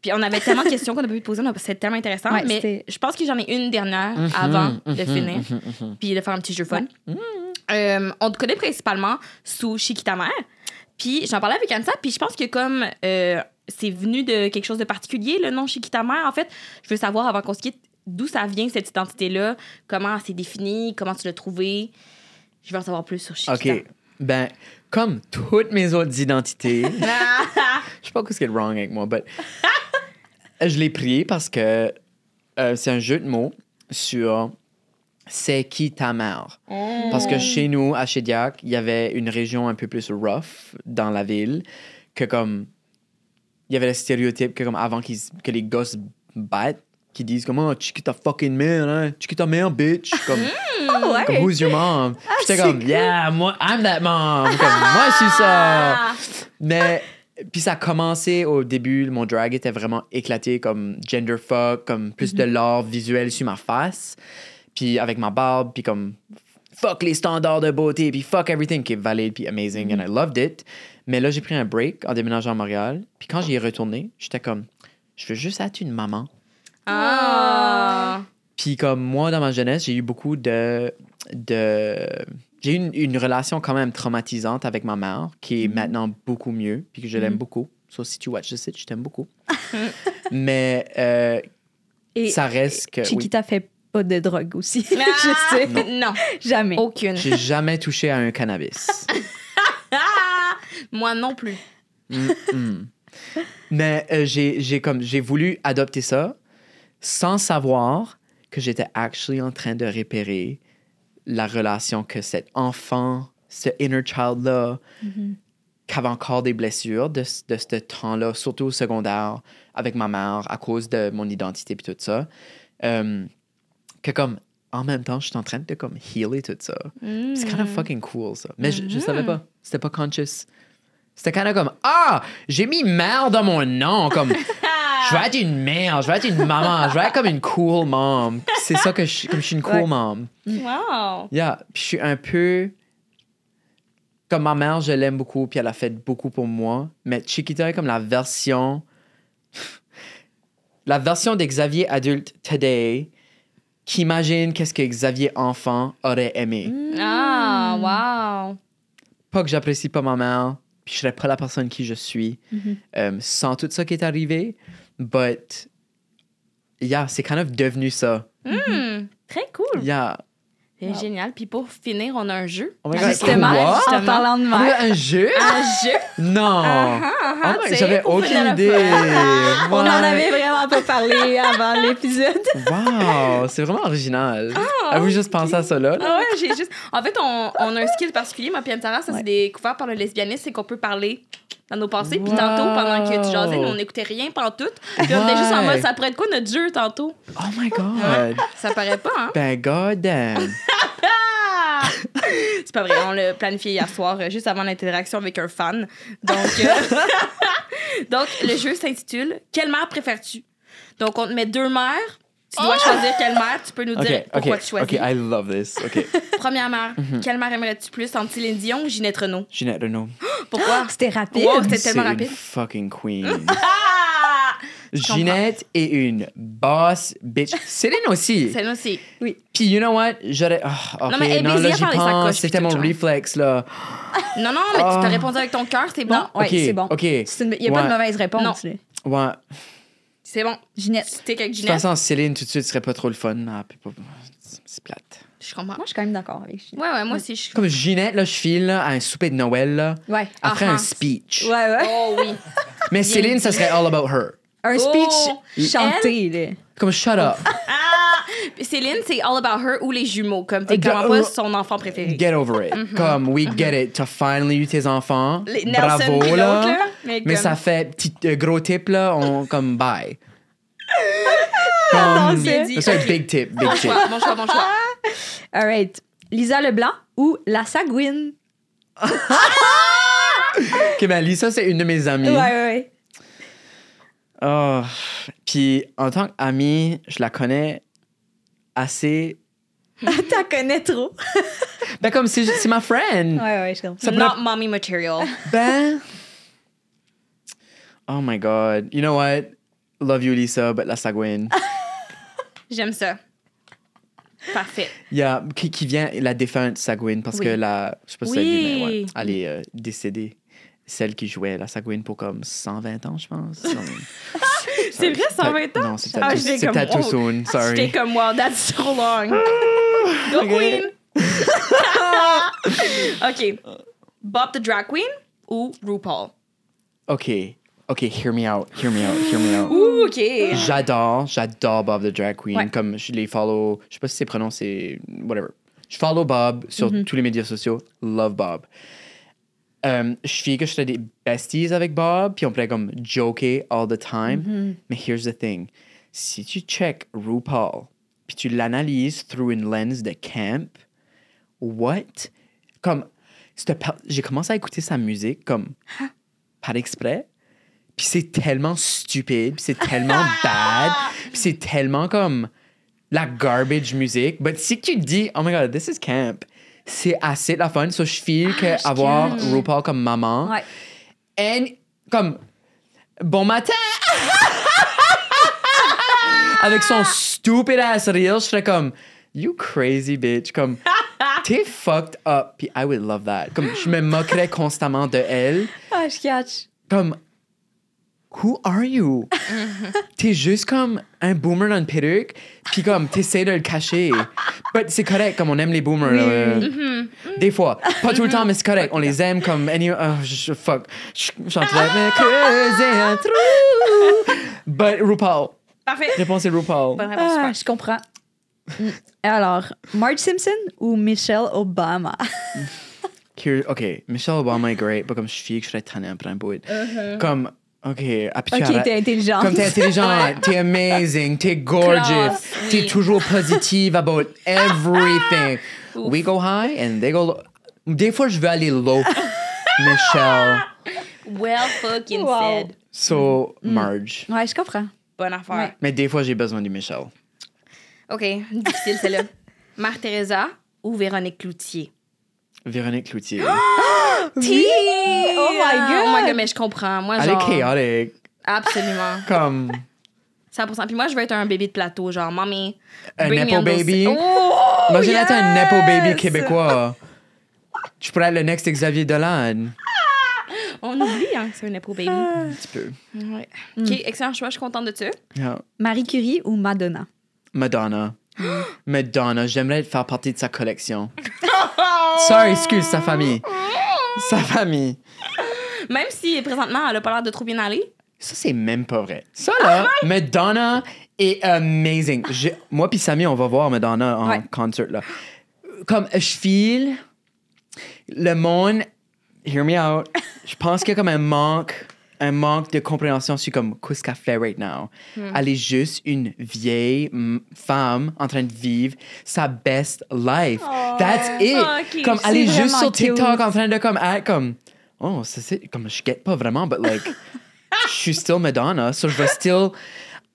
Puis on avait tellement de questions qu'on a pu poser, c'était tellement intéressant. Ouais, mais je pense que j'en ai une dernière Mhm, avant de mhm, finir, mhm. puis de faire un petit jeu fun. Euh, on te connaît principalement sous Chiquita Mère. Puis j'en parlais avec Anissa, puis je pense que comme euh, c'est venu de quelque chose de particulier, le nom Chiquita Mère, en fait, je veux savoir avant qu'on se quitte d'où ça vient cette identité-là, comment elle s'est définie, comment tu l'as trouvée. Je veux en savoir plus sur Chiquita. OK. Ben, comme toutes mes autres identités, je sais pas ce qui est wrong avec moi, but je l'ai pris parce que euh, c'est un jeu de mots sur c'est qui ta mère? Parce que chez nous, à Chédiac, il y avait une région un peu plus rough dans la ville, que comme il y avait le stéréotype que comme avant qu'ils que les gosses battent, qui disent comment oh, check ta fucking mère, hein? check ta mère, bitch. Comme, Ah ouais. comme who's your mom? J'étais c'est comme, cool. yeah, moi, I'm that mom. Comme, moi, je suis ça. Ah! Mais, puis ça a commencé au début, mon drag était vraiment éclaté comme gender fuck, comme plus de l'art visuel sur ma face. Puis avec ma barbe, puis comme fuck les standards de beauté, puis fuck everything qui est valide, puis amazing, and I loved it. Mais là, j'ai pris un break en déménageant à Montréal. Puis quand j'y ai retourné, j'étais comme, je veux juste être une maman. Ah. Puis comme moi, dans ma jeunesse, j'ai eu beaucoup de... de j'ai eu une, une relation quand même traumatisante avec ma mère, qui est maintenant beaucoup mieux, puis que je l'aime beaucoup. So, si tu watch the site, je t'aime beaucoup. Mais euh, Et ça reste que... oui. Chiquita fait pas de drogue aussi. Ah, je sais. Non, Jamais. aucune. J'ai jamais touché à un cannabis. Ah! Moi non plus. Mm, mm. Mais euh, j'ai j'ai comme j'ai voulu adopter ça sans savoir que j'étais actually en train de repérer la relation que cet enfant, ce inner child là, qui avait encore des blessures de, ce- de ce temps-là, surtout au secondaire avec ma mère à cause de mon identité puis tout ça, euh, que comme en même temps je suis en train de comme healer tout ça. C'est kind of fucking cool, ça. Mais je, je savais pas. C'était pas conscious. C'était kind of comme Ah, j'ai mis mère dans mon nom. Comme, je veux être une mère, je veux être une maman, je veux être comme une cool mom. C'est ça que je suis, comme je suis une cool Ouais. mom. Wow. Yeah. Puis je suis un peu. Comme ma mère, je l'aime beaucoup, puis elle a fait beaucoup pour moi. Mais Chiquita est comme la version. la version de Xavier adulte today qui imagine qu'est-ce que Xavier enfant aurait aimé. Ah, wow. pas que j'apprécie pas ma mère, puis je serais pas la personne qui je suis euh, sans tout ça qui est arrivé, but yeah, c'est kind of devenu ça. Hmm, Très cool. Yeah. C'est génial. Puis pour finir, on a un jeu. Oh my God, Justement, quoi? en parlant de On a un jeu? Un jeu. Non! ah, Oh my- tu sais, J'avais aucune idée. On en Ouais. avait vraiment pas parlé avant l'épisode. Wow, c'est vraiment original. Avez-vous juste pensé à ça là? Ah ouais, j'ai juste. En fait, on, on a un skill particulier, moi, puis ça, c'est découvert par le lesbianisme, c'est qu'on peut parler dans nos pensées. Puis Wow. tantôt, pendant que tu jasais, nous, on n'écoutait rien pendant tout. Puis on était juste en Ouais. mode, ça pourrait être quoi notre jeu tantôt? Oh my god! Ça paraît pas, hein? Ben, god damn! C'est pas vrai, on l'a planifié hier soir, euh, juste avant l'interaction avec un fan. Donc, euh, Donc le jeu s'intitule Quelle mère préfères-tu? Donc, on te met deux mères. Tu dois choisir quelle mère. Tu peux nous dire pourquoi tu choisis. ok, I love this. Ok. Première mère, Mhm. quelle mère aimerais-tu plus? Entre Céline Dion ou Ginette Renault? Ginette Renault. Pourquoi? C'était rapide. Wow, c'était tellement rapide. une fucking queen. Ah! Ginette est une boss bitch. Céline aussi. Celle-là aussi. Puis, you know what? J'aurais. oh, ok, Non, mais non, là, j'y pense. C'était mon réflexe, là. Non, non, mais tu Ah. t'as répondu avec ton cœur, c'est bon? Non, ouais, c'est bon. ok. Il n'y a pas de mauvaise réponse. là. Ouais. C'est bon. Ginette. C'était avec De toute Ginette? façon, Céline, tout de suite, serait pas trop le fun. Ah, puis pas- C'est plate. Je comprends. Moi, je suis quand même d'accord avec Ginette. Ouais, ouais, moi aussi. Je... Comme Ginette, là, je file là, à un souper de Noël, là, Ouais. après Ah, un ah. speech. Ouais, ouais. Oh oui. Mais Céline, ça serait all about her. Un Oh, speech chanté, là. Comme shut up. Ah! Céline, c'est All About Her ou les jumeaux. Comme t'es clairement pas son enfant préféré. Get over it. Comme, we get it. T'as finally eu tes enfants. Les Nelson Bravo, l'autre, là. là. Mais, Mais comme- ça fait petit euh, gros tip, là, on, comme bye. Non, Comme, c'est- dit. un big tip, big tip. bon choix, bon choix. All right. Lisa Leblanc ou La Sagouine? Ok, ben Lisa, c'est une de mes amies. Ouais, ouais, ouais. Oh. Puis en tant qu'amie, je la connais assez. T'en connais trop. Ben, comme c'est c'est ma friend. Ouais, ouais, je comprends. Ça Not pourrait- mommy material. Ben. Oh my god. You know what? Love you, Lisa, but la Sagouine. J'aime ça. Parfait. Il y a qui, qui vient la défunte Sagouine parce Oui. que la. Je sais pas si Oui. elle mais ouais, elle est euh, décédée. Celle qui jouait la Sagouine pour comme 120 ans, je pense. C'est vrai, 120 ans? Non, c'est Ah, too oh. soon. Sorry. J'étais comme, wow, that's so long. Go. Queen! OK. Bob the Drag Queen ou RuPaul? OK. OK, hear me out. Hear me out. Hear me out. Ouh, OK. J'adore, j'adore Bob the Drag Queen. Ouais. Comme je les follow, je sais pas si c'est prononcé, whatever. Je follow Bob sur tous les médias sociaux. Love Bob. Je suis que je fais des besties avec Bob, puis on pourrait comme joker all the time. Mais here's the thing. Si tu check RuPaul, puis tu l'analyses through une lens de camp, what? Comme, j'ai commencé à écouter sa musique comme par exprès. Puis c'est tellement stupide, puis c'est tellement bad, puis c'est tellement comme la garbage music. But si tu dis, oh my god, this is camp, c'est assez la fun. So je feel que je avoir. RuPaul comme maman, Ouais. and comme bon matin, avec son stupid ass reel, je serais comme, you crazy bitch. Comme, t'es fucked up. Puis I would love that. Comme, je me moquerais constamment de elle. Ah, je catch. Comme, who are you? t'es juste comme un boomer dans une perruque, puis comme, t'essaies de le cacher. But c'est correct, comme on aime les boomers. là. Mm-hmm. Des fois. Pas tout le temps, mais c'est correct. On les aime comme. Any, oh, je, je- fuck. Je chanterais, mais creuser un trou. But RuPaul. Parfait. Réponse est RuPaul. Bonne réponse. Ah, super. je comprends. Mm. Alors, Marge Simpson ou Michelle Obama? Cur- OK, Michelle Obama est great, but comme je suis que je serais tannée après un bout. Comme, OK, appuie Uh-huh. Ok, t'es intelligente. Comme t'es intelligente, t'es amazing, t'es gorgeous, t'es toujours positive about everything. We go high and they go low. Des fois, je veux aller low. Michelle. Well fucking Wow. said. So, Mm. Marge. Ouais, je comprends. Bonne affaire. Ouais. Mais des fois, j'ai besoin du Michelle. OK, difficile celle-là. Mère Teresa ou Véronique Cloutier? Véronique Cloutier. Oui! Oh my God! Oh my god, mais je comprends. Moi, Elle genre... est chaotique. Absolument. Comme 100%. Puis moi, je veux être un bébé de plateau, genre, mommy. un Nepo baby. Oh! Imagine être un Nepo baby yes! québécois. Tu pourrais être le next Xavier Dolan. On oublie, hein, que c'est un Nepo baby. Ah. Un petit peu. Ouais. OK, excellent choix. Je suis contente de ça. Yeah. Marie Curie ou Madonna? Madonna. Madonna, j'aimerais faire partie de sa collection. Sorry, excuse, sa famille. Sa famille. Même si, présentement, elle a pas l'air de trop bien aller. Ça, c'est même pas vrai. Ça, là, Madonna est amazing. Moi puis Samy, on va voir Madonna en Ouais. concert, là. Comme, je file, le monde, hear me out, je pense qu'il y a comme un manque, un manque de compréhension sur comme, qu'est-ce qu'elle fait right now? Elle est juste une vieille mm, femme en train de vivre sa best life. That's it. Comme, elle est juste sur TikTok en train de comme, être comme, oh, ça c'est, comme, je guette pas vraiment, but like, je suis still Madonna, so je vais still.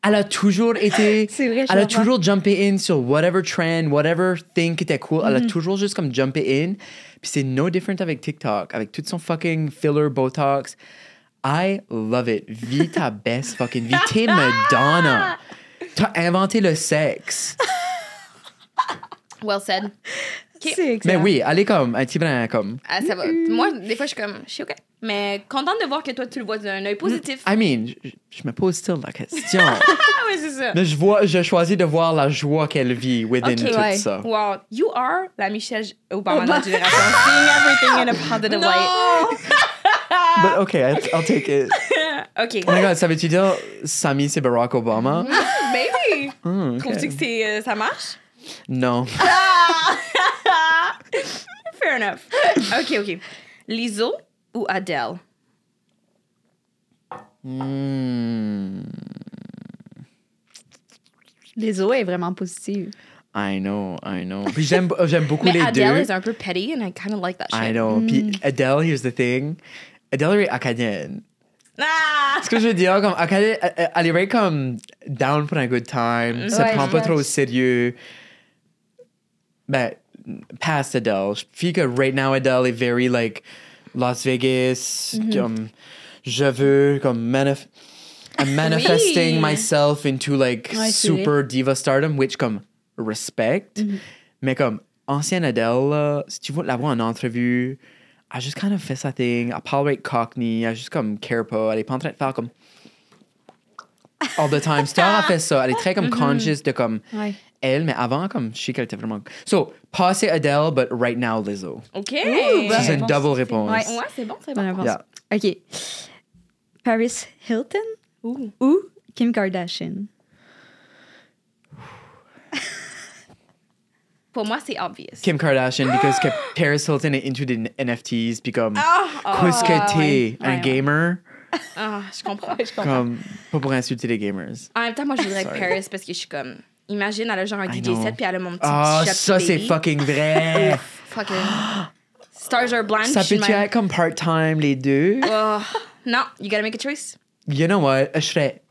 Elle a toujours été. Vrai, Elle a toujours jumpé in sur whatever trend, whatever thing qui était cool. Elle a toujours juste comme jumpé in. Puis c'est no different avec TikTok, avec tout son fucking filler Botox. I love it. Vis ta best fucking vie. T'es Madonna. T'as inventé le sexe. Well said. C'est Mais oui, elle est comme un petit brin comme. Ah, ça va. Moi, des fois, je suis comme, je suis OK. Mais contente de voir que toi, tu le vois d'un œil positif. I mean, je, je me pose still la question. Ah, oui, c'est ça. Mais je vois, je choisis de voir la joie qu'elle vit within Ok, tout ouais. ça. Wow, you are la Michelle Obama de notre génération. Seeing everything in a positive light. But okay, I'll, I'll take it. OK. Oh my god, ça veut-tu dire Samy c'est Barack Obama? Baby! Hmm, ok. Trouves-tu que c'est, euh, ça marche? Non. Fair enough. OK, OK. Lizzo ou Adele? Hmm, Les eaux est vraiment positive. I know, I know. Puis j'aime, j'aime beaucoup Mais les Adele deux. is un peu petty and I kind of like that shit. I know. Puis Adele, here's the thing. Adele est acadienne. Ah! Ce que je veux dire, comme acadienne, elle- elle est comme down pour un good time. Ça Ouais, prend pas trop au sérieux. Ben, past Adele. Je feel que right now Adele est very like Las Vegas. Mm-hmm. Comme je veux comme manif I'm manifesting Oui. myself into like Ouais, super diva stardom, which comme respect. Mm-hmm. Mais comme ancienne Adele, là, si tu veux la voir en entrevue, a juste kind of fait sa thing. Elle parle avec Cockney. Elle juste comme care pas. Elle est pas en train de faire comme all the time. Star a fait ça. Elle est très comme conscious de comme Ouais. elle, mais avant, comme je sais qu'elle était vraiment. So, passé Adele, but right now Lizzo. OK. C'est une double réponse. Ouais. Ouais, c'est bon, c'est Bonne bon. réponse. Yeah. OK. Paris Hilton Ouh. ou Kim Kardashian? Pour moi, c'est obvious. Kim Kardashian, because que Paris Hilton est into the NFTs, puis comme, qu'est-ce que t'es, ouais. un gamer? Ah, je comprends. Comme, pas pour insulter les gamers. En même temps, moi, je voudrais. Paris parce que je suis comme. Imagine, elle a genre un I DJ know. set puis elle a mon petit Ah, shop ça, c'est fucking vrai. Fucking. Stars are blind. ça je même- être comme part-time, les deux? Oh, non, you gotta make a choice. You know what? Je serais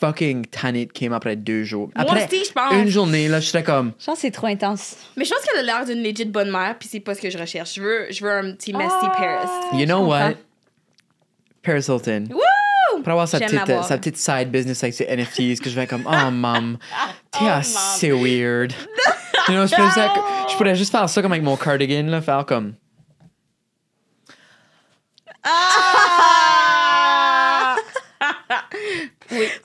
fucking tannée de Kim après deux jours. Moi Après aussi, je pense. une journée, là, je serais comme, Je pense que c'est trop intense. Mais je pense qu'elle a l'air d'une legit bonne mère, puis c'est pas ce que je recherche. Je veux, je veux un petit messy Ah. Paris. you know what? Paris Hilton. Woo! Pour avoir sa petite, sa petite side business avec ses NFTs, que je vais comme, oh, mam, t'es Oh, assez weird. You know, je, pourrais juste- je pourrais juste faire ça comme avec mon cardigan, là, faire comme. Ah!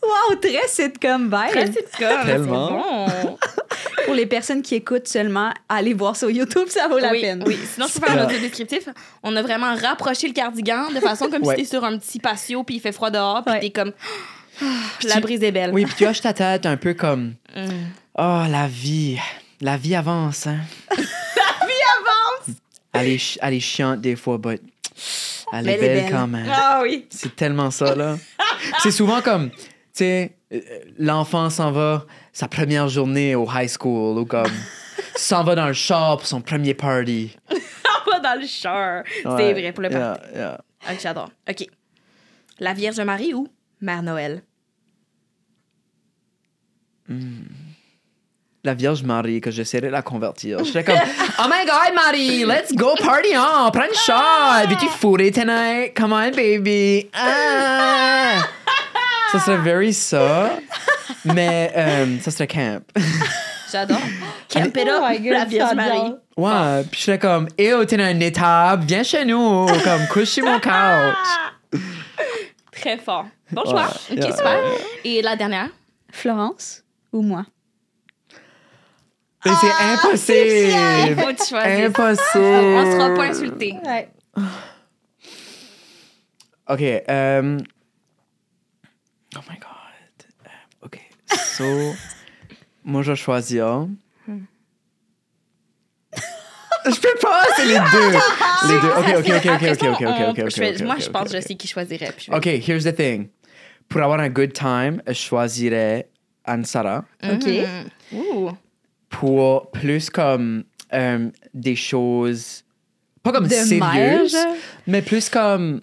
Wow, très sitcom vibe. Très sitcom, Tellement. c'est bon. Pour les personnes qui écoutent seulement, allez voir sur YouTube, ça vaut la oui, peine. oui. Sinon, je peux faire un audio descriptif. On a vraiment rapproché le cardigan de façon comme Ouais. si t'es sur un petit patio puis il fait froid dehors puis Ouais. t'es comme Ah, la tu- brise est belle. Oui, puis tu hoches ta tête un peu comme, Mm. oh, la vie. La vie avance, hein. La vie avance. Elle est, elle est chiante des fois, but elle est elle est belle belle. quand même. Ah oui. C'est tellement ça, là. c'est souvent comme, tu sais, euh, l'enfant s'en va sa première journée au high school ou comme s'en va dans le char pour son premier party. On va dans le char. C'est vrai pour le party. yeah. Ah, J'adore. OK. La Vierge Marie ou Mère Noël? La Vierge Marie, que j'essaierais de la convertir. Je serais comme, oh my God, Marie, let's go party on, prends le shot. Veux-tu fourrer tonight? Come on, baby. Ah! Ça serait very ça. Mais euh, ça serait camp. J'adore. Camp it Oh up, la Vierge. Marie. Ouais, puis je serais comme, eh, t'es dans une étable, viens chez nous, comme, couche sur mon couch. Très fort. Bon choix. Ouais, OK, yeah, super. yeah, Et la dernière? Florence ou moi? Mais c'est impossible. Il faut que tu choisisses. Impossible. On sera pas insultés. Ouais. OK. euh, Oh my God. Euh, OK. So, moi, je vais choisir. Je peux pas, c'est les deux. Les deux. OK, OK, OK, OK, OK, OK, OK, OK, Moi, je pense que je sais qui choisirait. puis je vais- OK, here's the thing. Pour avoir un good time, je choisirais Anne-Sara. OK. Mhm. Pour plus comme euh, des choses pas comme De sérieuses mère, genre? mais plus comme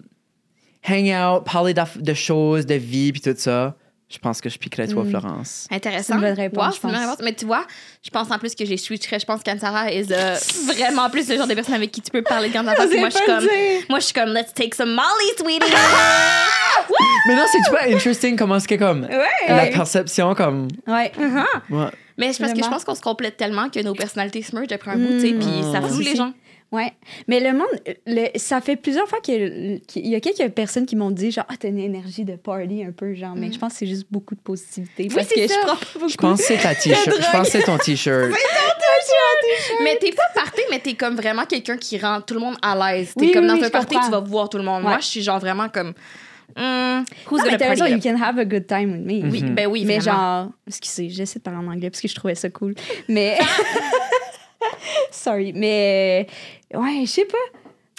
hang out parler de choses de vie puis tout ça je pense que je piquerais toi Florence Intéressant. Une bonne réponse, Wow, je une pense. réponse. Mais tu vois, je pense en plus que j'ai switcherais. Je pense qu'Anne-Sarah est euh, vraiment plus le genre de personne avec qui tu peux parler de Moi, je suis comme, moi, je suis comme, let's take some Molly, sweetie. mais non c'est pas interesting comment c'est comme ouais. la perception comme Ouais. ouais. Mais c'est parce que je pense qu'on se complète tellement que nos personnalités se mergent après un bout, tu sais, puis ça Mm. floue les gens. Ouais. Mais le monde, le- ça fait plusieurs fois que- qu'il y a quelques personnes qui m'ont dit genre, ah, t'as une énergie de party un peu, genre, mais je pense que c'est juste beaucoup de positivité. parce c'est que ça. je prends pas beaucoup. je pense que c'est ta t-shirt je pense que c'est ton t-shirt Mais t'es pas party, mais t'es comme vraiment quelqu'un qui rend tout le monde à l'aise. T'es Oui, comme oui, dans oui, un party, comprends. tu vas voir tout le monde. Ouais. Moi, je suis genre vraiment comme, hmm, who's Non, mais t'as raison, you can have a good time with me. Oui, ben oui, Mais vraiment. genre, excusez, j'essaie de parler en anglais parce que je trouvais ça cool. Mais. Sorry, mais. Ouais, je sais pas.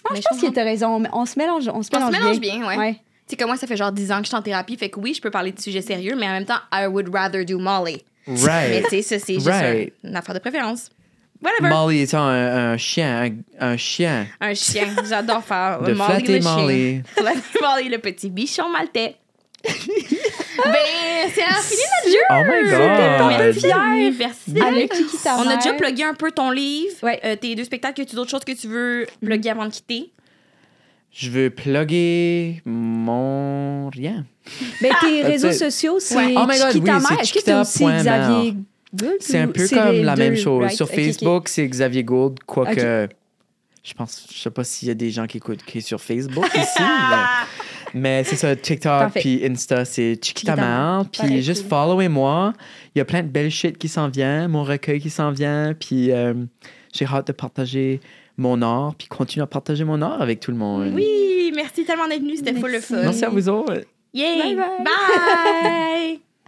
Moi, Mais je pense que t'as raison. mais On se mélange, on se On se mélange, mélange bien, ouais. ouais. Tu sais, comme moi, ça fait genre 10 ans que je suis en thérapie, fait que oui, je peux parler de sujets sérieux, mais en même temps, I would rather do Molly. Mais right tu sais, ça, c'est juste Right. un- une affaire de préférence. Whatever. Molly étant un, un chien un, un chien? Un chien. J'adore faire de Molly le chien. Molly Flatter Molly, le petit bichon maltais. ben, c'est fini notre jeu! oh my god Merci, fière. merci. Avec ta On a déjà plugué un peu ton livre, Ouais. euh, tes deux spectacles. Y a-tu d'autres choses que tu veux plugger avant de quitter? je veux plugger mon rien Ben, tes réseaux sociaux, c'est Ouais. Oh my God, Chiquita oui, Mère. Est-ce que t'as aussi. Xavier Gould? C'est un peu comme la même chose. right? Sur Ok, ok. Facebook, c'est Xavier Gould, quoique je pense, je sais pas s'il y a des gens qui écoutent qui est sur Facebook ici, mais, mais c'est ça, TikTok puis Insta, c'est Chiquita Chiquita Mère. Mère. Puis juste cool. followez-moi. Il y a plein de belles shit qui s'en vient, mon recueil qui s'en vient, puis euh, j'ai hâte de partager mon art, puis continuer à partager mon art avec tout le monde. Oui, merci tellement d'être venu. C'était full le fun. Merci à vous autres. Yay! Bye bye. Bye.